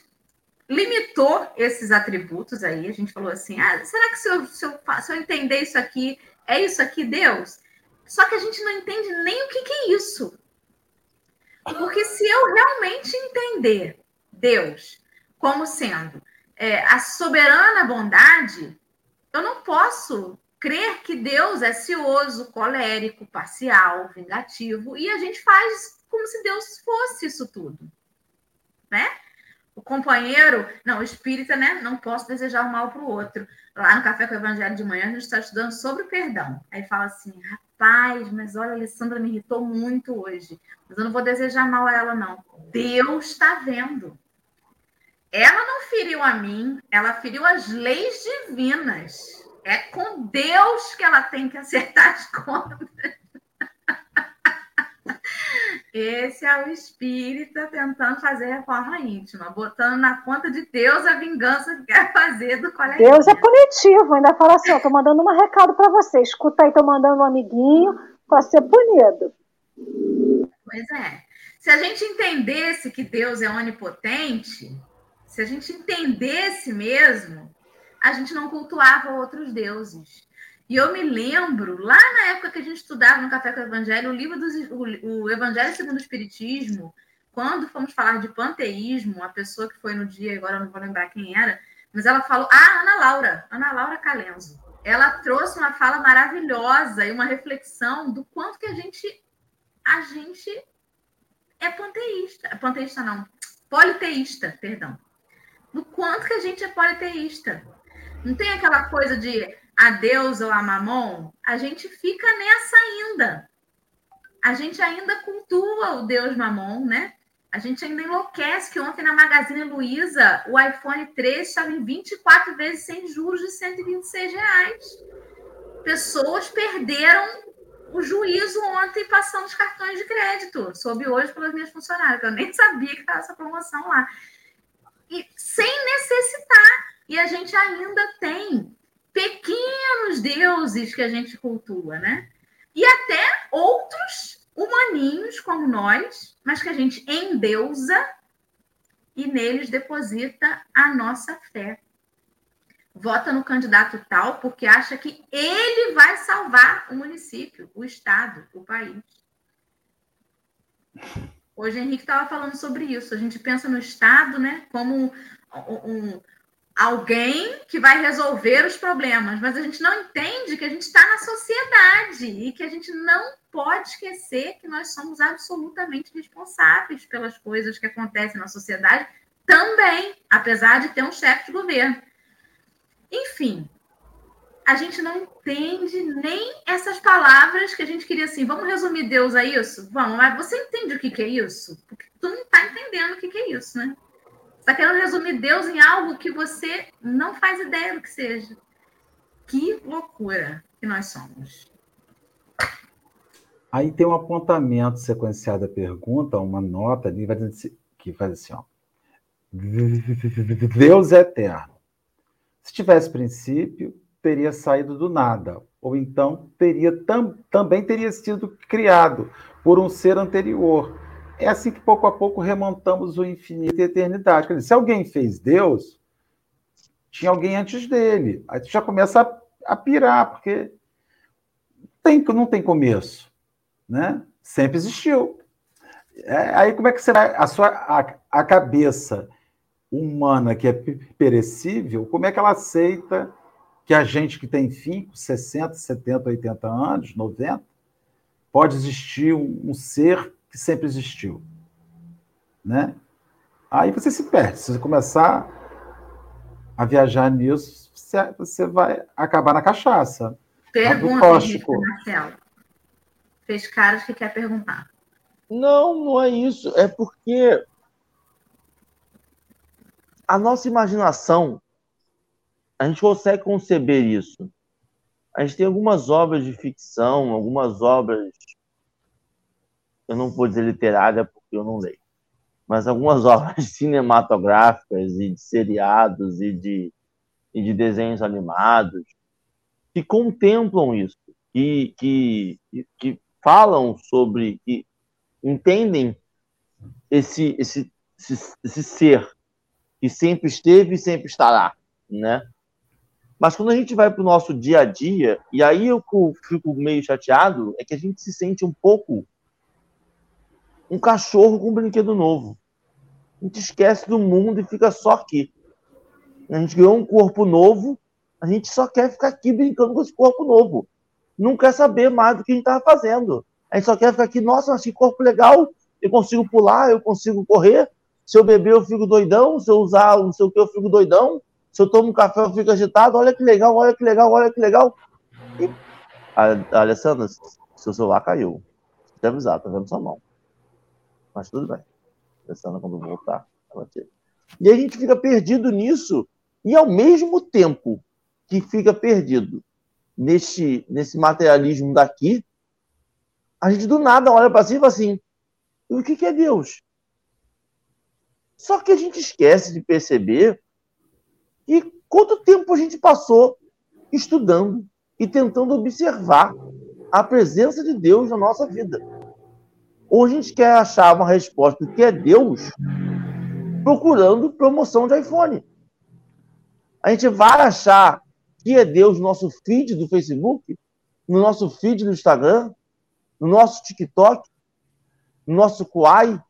limitou esses atributos aí, a gente falou assim, ah, será que se eu, se eu, se eu entender isso aqui, é isso aqui, Deus? Só que a gente não entende nem o que, que é isso. Porque se eu realmente entender Deus como sendo é, a soberana bondade, eu não posso crer que Deus é cioso, colérico, parcial, vingativo, e a gente faz como se Deus fosse isso tudo, né? O companheiro, não, o espírita, né? Não posso desejar mal para o outro. Lá no Café com o Evangelho de Manhã, a gente está estudando sobre o perdão. Aí fala assim: rapaz, mas olha, a Alessandra me irritou muito hoje. Mas eu não vou desejar mal a ela, não. Deus está vendo. Ela não feriu a mim, ela feriu as leis divinas. É com Deus que ela tem que acertar as (laughs) contas. Esse é o espírita tentando fazer reforma íntima, botando na conta de Deus a vingança que quer fazer do coletivo. Deus é punitivo, ainda fala assim: eu tô mandando um recado para você. Escuta aí, tô mandando um amiguinho para ser punido. Pois é. Se a gente entendesse que Deus é onipotente, se a gente entendesse mesmo, a gente não cultuava outros deuses. E eu me lembro, lá na época que a gente estudava no Café com o Evangelho, o livro do o, o Evangelho segundo o Espiritismo, quando fomos falar de panteísmo, a pessoa que foi no dia, agora não vou lembrar quem era, mas ela falou, ah, Ana Laura, Ana Laura Calenzo. Ela trouxe uma fala maravilhosa e uma reflexão do quanto que a gente, a gente é panteísta, panteísta não, politeísta, perdão do quanto que a gente é politeísta. Não tem aquela coisa de a Deus ou a Mamon? A gente fica nessa ainda. A gente ainda cultua o Deus Mamon, né? A gente ainda enlouquece que ontem na Magazine Luiza o iPhone 3 estava em 24 vezes sem juros de 126 reais. Pessoas perderam o juízo ontem passando os cartões de crédito. Soube hoje pelas minhas funcionárias, que eu nem (laughs) sabia que estava essa promoção lá e sem necessitar. E a gente ainda tem pequenos deuses que a gente cultua, né? E até outros humaninhos como nós, mas que a gente endeusa e neles deposita a nossa fé. Vota no candidato tal porque acha que ele vai salvar o município, o estado, o país. Hoje o Henrique estava falando sobre isso. A gente pensa no Estado né, como um, um, alguém que vai resolver os problemas, mas a gente não entende que a gente está na sociedade e que a gente não pode esquecer que nós somos absolutamente responsáveis pelas coisas que acontecem na sociedade também, apesar de ter um chefe de governo. Enfim, a gente não entende nem essas palavras que a gente queria assim. Vamos resumir Deus a isso? Vamos, mas você entende o que, que é isso? Porque tu não está entendendo o que, que é isso, né? Está querendo resumir Deus em algo que você não faz ideia do que seja. Que loucura que nós somos. Aí tem um apontamento sequenciado da pergunta, uma nota ali que faz assim, ó. Deus é eterno. Se tivesse princípio, teria saído do nada, ou então teria tam, também teria sido criado por um ser anterior. É assim que pouco a pouco remontamos o infinito e a eternidade. Quer dizer, se alguém fez Deus, tinha alguém antes dele. Aí tu já começa a, a pirar, porque tem, não tem começo, né? Sempre existiu. É, aí como é que vai a sua a, a cabeça humana que é perecível, como é que ela aceita que a gente que tem 5, 60, 70, 80 anos, 90, pode existir um, um ser que sempre existiu? Né? Aí você se perde. Se você começar a viajar nisso, você, você vai acabar na cachaça. Pergunta, Marcelo. Fez caras que quer perguntar. Não, não é isso. É porque a nossa imaginação, a gente consegue conceber isso. A gente tem algumas obras de ficção, algumas obras, eu não vou dizer literária porque eu não leio, mas algumas (laughs) obras cinematográficas e de seriados e de, e de desenhos animados que contemplam isso, que, que, que falam sobre, que entendem esse, esse, esse, esse ser que sempre esteve e sempre estará, né? Mas quando a gente vai para o nosso dia a dia, e aí eu fico meio chateado, é que a gente se sente um pouco um cachorro com um brinquedo novo. A gente esquece do mundo e fica só aqui. A gente ganhou um corpo novo, a gente só quer ficar aqui brincando com esse corpo novo. Não quer saber mais do que a gente estava fazendo. A gente só quer ficar aqui, nossa, mas que corpo legal, eu consigo pular, eu consigo correr, se eu beber, eu fico doidão. Se eu usar não sei o que, eu fico doidão. Se eu tomo um café, eu fico agitado. Olha que legal, olha que legal, olha que legal. E... Alessandra, seu celular caiu. Te avisar, tá vendo sua mão. Mas tudo bem. Alessandra, quando voltar, ela tira. E a gente fica perdido nisso. E ao mesmo tempo que fica perdido nesse, nesse materialismo daqui, a gente do nada olha para si e fala assim: o que, que é Deus? Só que a gente esquece de perceber que quanto tempo a gente passou estudando e tentando observar a presença de Deus na nossa vida. Ou a gente quer achar uma resposta que é Deus procurando promoção de iPhone. A gente vai achar que é Deus no nosso feed do Facebook, no nosso feed do Instagram, no nosso TikTok, no nosso Kuai,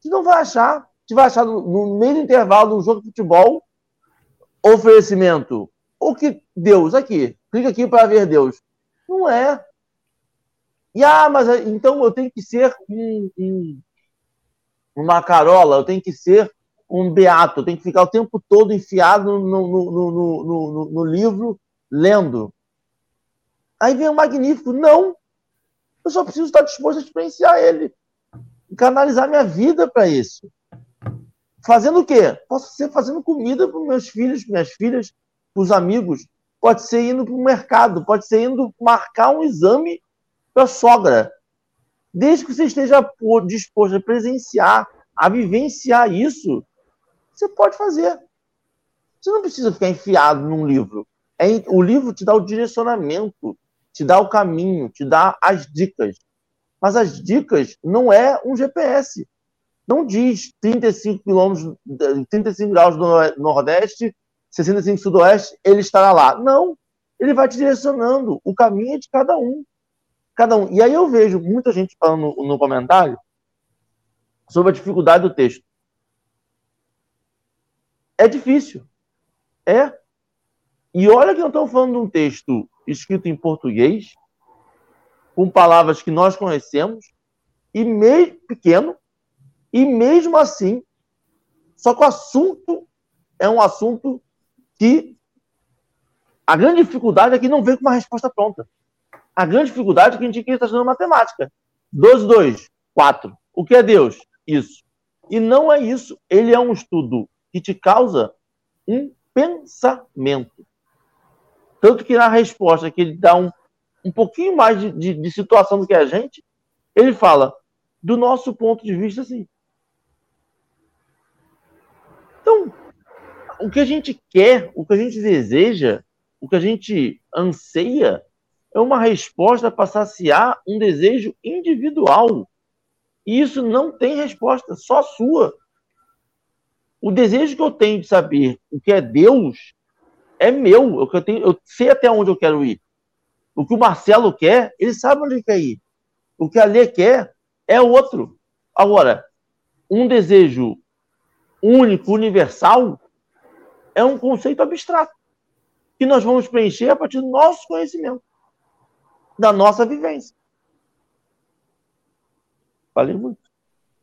que não vai achar gente vai achar no, meio do intervalo de um jogo de futebol oferecimento. O que Deus aqui? Clica aqui para ver Deus. Não é. E ah, mas então eu tenho que ser um, um, uma carola, eu tenho que ser um beato, eu tenho que ficar o tempo todo enfiado no, no, no, no, no livro lendo. Aí vem o magnífico, não. Eu só preciso estar disposto a experienciar ele, canalizar minha vida para isso. Fazendo o quê? Posso ser fazendo comida para meus filhos, minhas filhas, para os amigos. Pode ser indo para o mercado, pode ser indo marcar um exame para a sogra. Desde que você esteja disposto a presenciar, a vivenciar isso, você pode fazer. Você não precisa ficar enfiado num livro. É, o livro te dá o direcionamento, te dá o caminho, te dá as dicas. Mas as dicas não é um GPS. Não diz 35 quilômetros, 35 graus do Nordeste, 65 Sudoeste, ele estará lá. Não. Ele vai te direcionando. O caminho é de cada um. Cada um. E aí eu vejo muita gente falando no, comentário sobre a dificuldade do texto. É difícil. É. E olha que eu estou falando de um texto escrito em português, com palavras que nós conhecemos, e meio pequeno, e mesmo assim, só que o assunto é um assunto que a grande dificuldade é que não vem com uma resposta pronta. A grande dificuldade é que a gente está estudando matemática. 12, 2, 4. O que é Deus? Isso. E não é isso. Ele é um estudo que te causa um pensamento. Tanto que na resposta que ele dá um, um pouquinho mais de, de, de situação do que a gente, ele fala, do nosso ponto de vista, assim. Então, o que a gente quer, o que a gente deseja, o que a gente anseia, é uma resposta para saciar um desejo individual. E isso não tem resposta, só sua. O desejo que eu tenho de saber o que é Deus é meu. Eu, tenho, eu sei até onde eu quero ir. O que o Marcelo quer, ele sabe onde ele quer ir. O que a Lê quer é outro. Agora, um desejo único, universal, é um conceito abstrato que nós vamos preencher a partir do nosso conhecimento, da nossa vivência. Falei muito.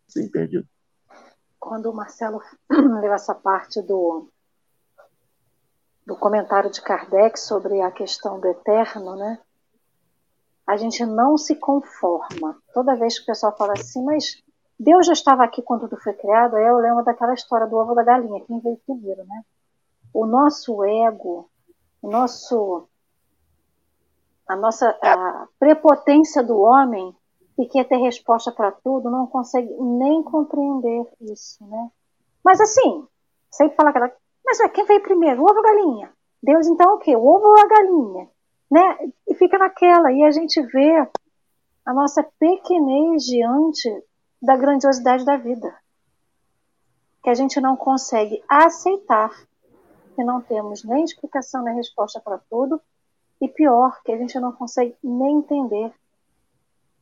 Sim, perdido. Quando o Marcelo (clears throat) leu essa parte do, do comentário de Kardec sobre a questão do eterno, né? A gente não se conforma. Toda vez que o pessoal fala assim, mas Deus já estava aqui quando tudo foi criado, aí eu lembro daquela história do ovo da galinha, quem veio primeiro, né? O nosso ego, o nosso a nossa a prepotência do homem que quer ter resposta para tudo não consegue nem compreender isso, né? Mas assim, sempre fala aquela, mas é, quem veio primeiro, ovo ou galinha? Deus então o quê? O ovo ou a galinha? Né? E fica naquela, e a gente vê a nossa pequenez diante da grandiosidade da vida. Que a gente não consegue aceitar que não temos nem explicação nem resposta para tudo, e pior, que a gente não consegue nem entender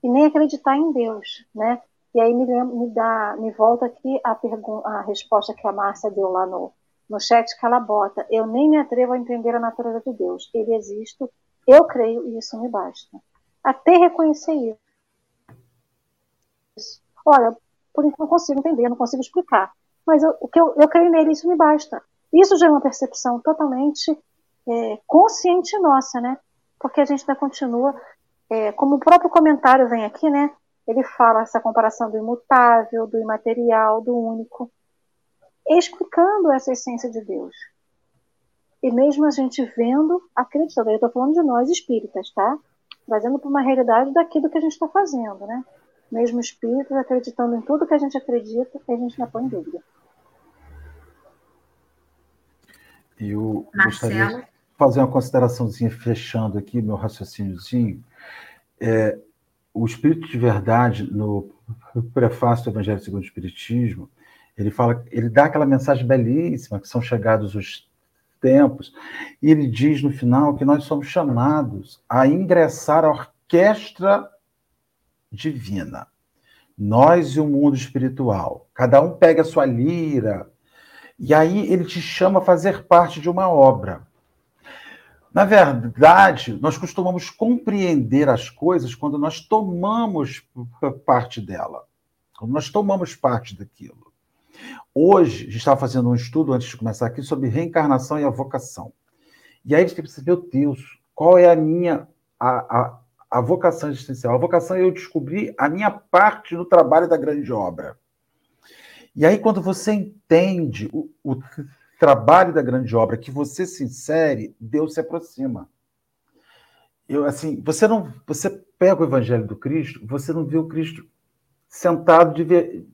e nem acreditar em Deus, né? E aí me, me dá, me volta aqui a, a resposta que a Márcia deu lá no, no chat que ela bota. Eu nem me atrevo a entender a natureza de Deus. Ele existe, eu creio e isso me basta. Até reconhecer isso. Olha, por isso não consigo entender, não consigo explicar. Mas eu, o que eu, eu creio nele, isso me basta. Isso já é uma percepção totalmente é, consciente nossa, né? Porque a gente ainda continua é, como o próprio comentário vem aqui, né? Ele fala essa comparação do imutável, do imaterial, do único, explicando essa essência de Deus. E mesmo a gente vendo, acreditando, eu estou falando de nós espíritas, tá? Trazendo para uma realidade daquilo que a gente está fazendo, né? Mesmo espíritos acreditando em tudo que a gente acredita, a gente não põe em dúvida. Eu Marcelo. gostaria de fazer uma consideraçãozinha fechando aqui meu raciocíniozinho é, o Espírito de Verdade, no prefácio do Evangelho segundo o Espiritismo, ele fala, ele dá aquela mensagem belíssima que são chegados os tempos, e ele diz no final que nós somos chamados a ingressar à orquestra divina. Nós e o mundo espiritual. Cada um pega a sua lira, e aí ele te chama a fazer parte de uma obra. Na verdade, nós costumamos compreender as coisas quando nós tomamos parte dela, quando nós tomamos parte daquilo. Hoje, a gente estava fazendo um estudo antes de começar aqui sobre reencarnação e a vocação. E aí gente pensa, meu Deus, qual é a minha a, a, a vocação existencial? A vocação é eu descobrir a minha parte no trabalho da grande obra. E aí, quando você entende o, o trabalho da grande obra que você se insere, Deus se aproxima. Eu assim, você não, você pega o Evangelho do Cristo, você não vê o Cristo sentado de ver,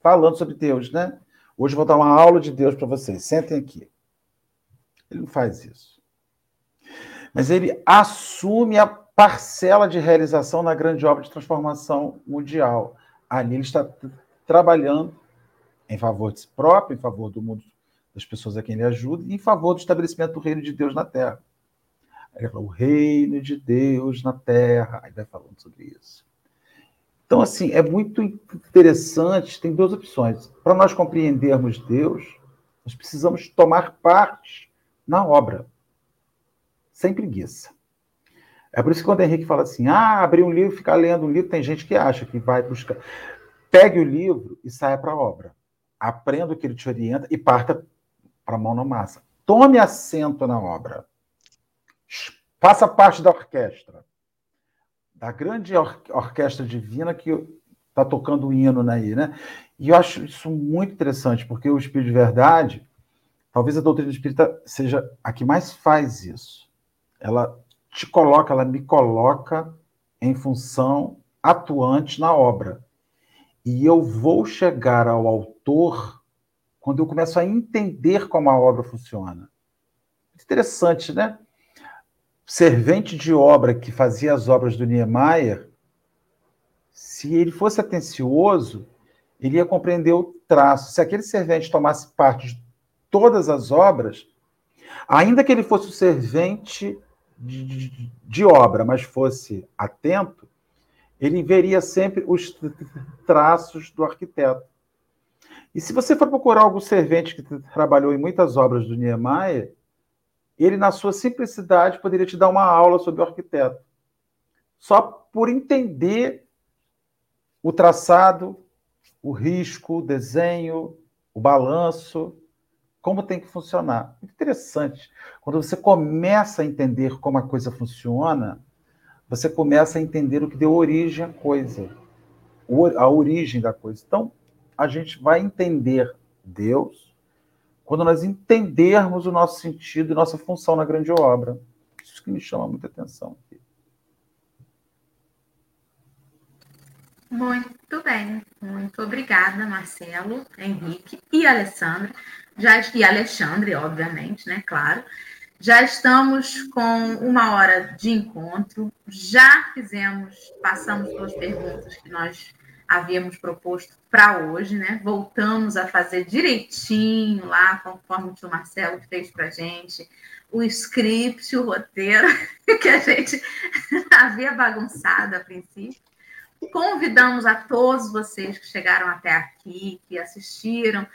falando sobre Deus, né? Hoje vou dar uma aula de Deus para vocês. Sentem aqui. Ele não faz isso. Mas ele assume a parcela de realização na grande obra de transformação mundial. Ali ele está trabalhando em favor de si próprio, em favor do mundo das pessoas a quem ele ajuda e em favor do estabelecimento do reino de Deus na terra. Aí fala, o reino de Deus na terra. Aí vai falando sobre isso. Então, assim, é muito interessante. Tem duas opções. Para nós compreendermos Deus, nós precisamos tomar parte na obra, sem preguiça. É por isso que quando Henrique fala assim, ah, abrir um livro, ficar lendo um livro, tem gente que acha que vai buscar. Pegue o livro e saia para a obra. Aprenda o que ele te orienta e parta para a mão na massa. Tome assento na obra. Faça parte da orquestra. Da grande or orquestra divina que está tocando o hino aí, né? E eu acho isso muito interessante, porque o Espírito de Verdade, talvez a doutrina espírita seja a que mais faz isso. Ela te coloca, ela me coloca em função atuante na obra. E eu vou chegar ao autor quando eu começo a entender como a obra funciona. Interessante, né? Servente de obra que fazia as obras do Niemeyer, se ele fosse atencioso, ele ia compreender o traço. Se aquele servente tomasse parte de todas as obras, ainda que ele fosse o servente de, de, de obra, mas fosse atento, ele veria sempre os traços do arquiteto. E se você for procurar algum servente que trabalhou em muitas obras do Niemeyer, ele, na sua simplicidade, poderia te dar uma aula sobre o arquiteto. Só por entender o traçado, o risco, o desenho, o balanço, como tem que funcionar. Interessante. Quando você começa a entender como a coisa funciona, você começa a entender o que deu origem à coisa, a origem da coisa. Então, a gente vai entender Deus quando nós entendermos o nosso sentido e nossa função na grande obra. Isso que me chama muita atenção. Muito bem, muito obrigada, Marcelo, Henrique e Alessandra. Já, e Alexandre, obviamente, né? Claro. Já estamos com uma hora de encontro, já fizemos, passamos pelas perguntas que nós havíamos proposto para hoje, né? Voltamos a fazer direitinho lá, conforme o tio Marcelo fez para gente, o script, o roteiro (laughs) que a gente (laughs) havia bagunçado a princípio. Convidamos a todos vocês que chegaram até aqui, que assistiram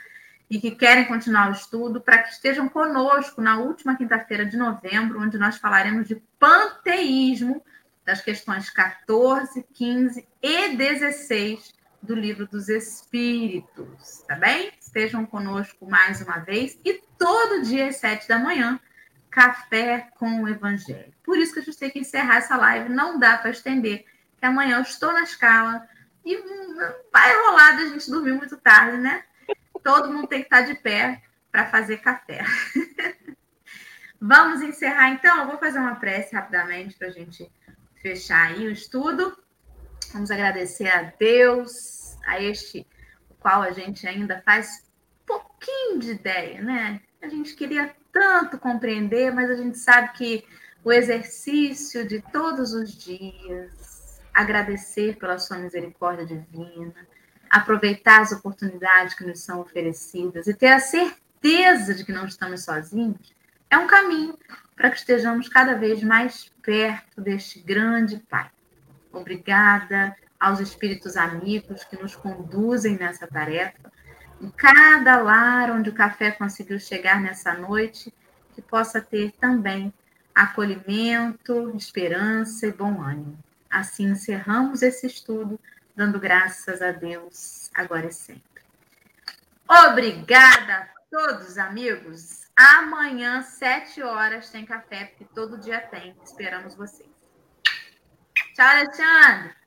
e que querem continuar o estudo, para que estejam conosco na última quinta-feira de novembro, onde nós falaremos de panteísmo, das questões 14, 15 e 16 do Livro dos Espíritos, tá bem? Estejam conosco mais uma vez e todo dia às sete da manhã, café com o Evangelho. Por isso que a gente tem que encerrar essa live, não dá para estender que amanhã eu estou na escala e vai rolar da gente dormir muito tarde, né? Todo mundo tem que estar de pé para fazer café. (laughs) Vamos encerrar então. Eu vou fazer uma prece rapidamente para a gente fechar aí o estudo. Vamos agradecer a Deus, a este o qual a gente ainda faz pouquinho de ideia, né? A gente queria tanto compreender, mas a gente sabe que o exercício de todos os dias, agradecer pela sua misericórdia divina, aproveitar as oportunidades que nos são oferecidas e ter a certeza de que não estamos sozinhos, é um caminho para que estejamos cada vez mais perto deste grande Pai. Obrigada aos espíritos amigos que nos conduzem nessa tarefa. Em cada lar onde o café conseguiu chegar nessa noite, que possa ter também acolhimento, esperança e bom ânimo. Assim encerramos esse estudo, dando graças a Deus agora e sempre. Obrigada a todos, amigos. Amanhã, sete horas, tem café, porque todo dia tem. Esperamos vocês. Tchau, Alexandre.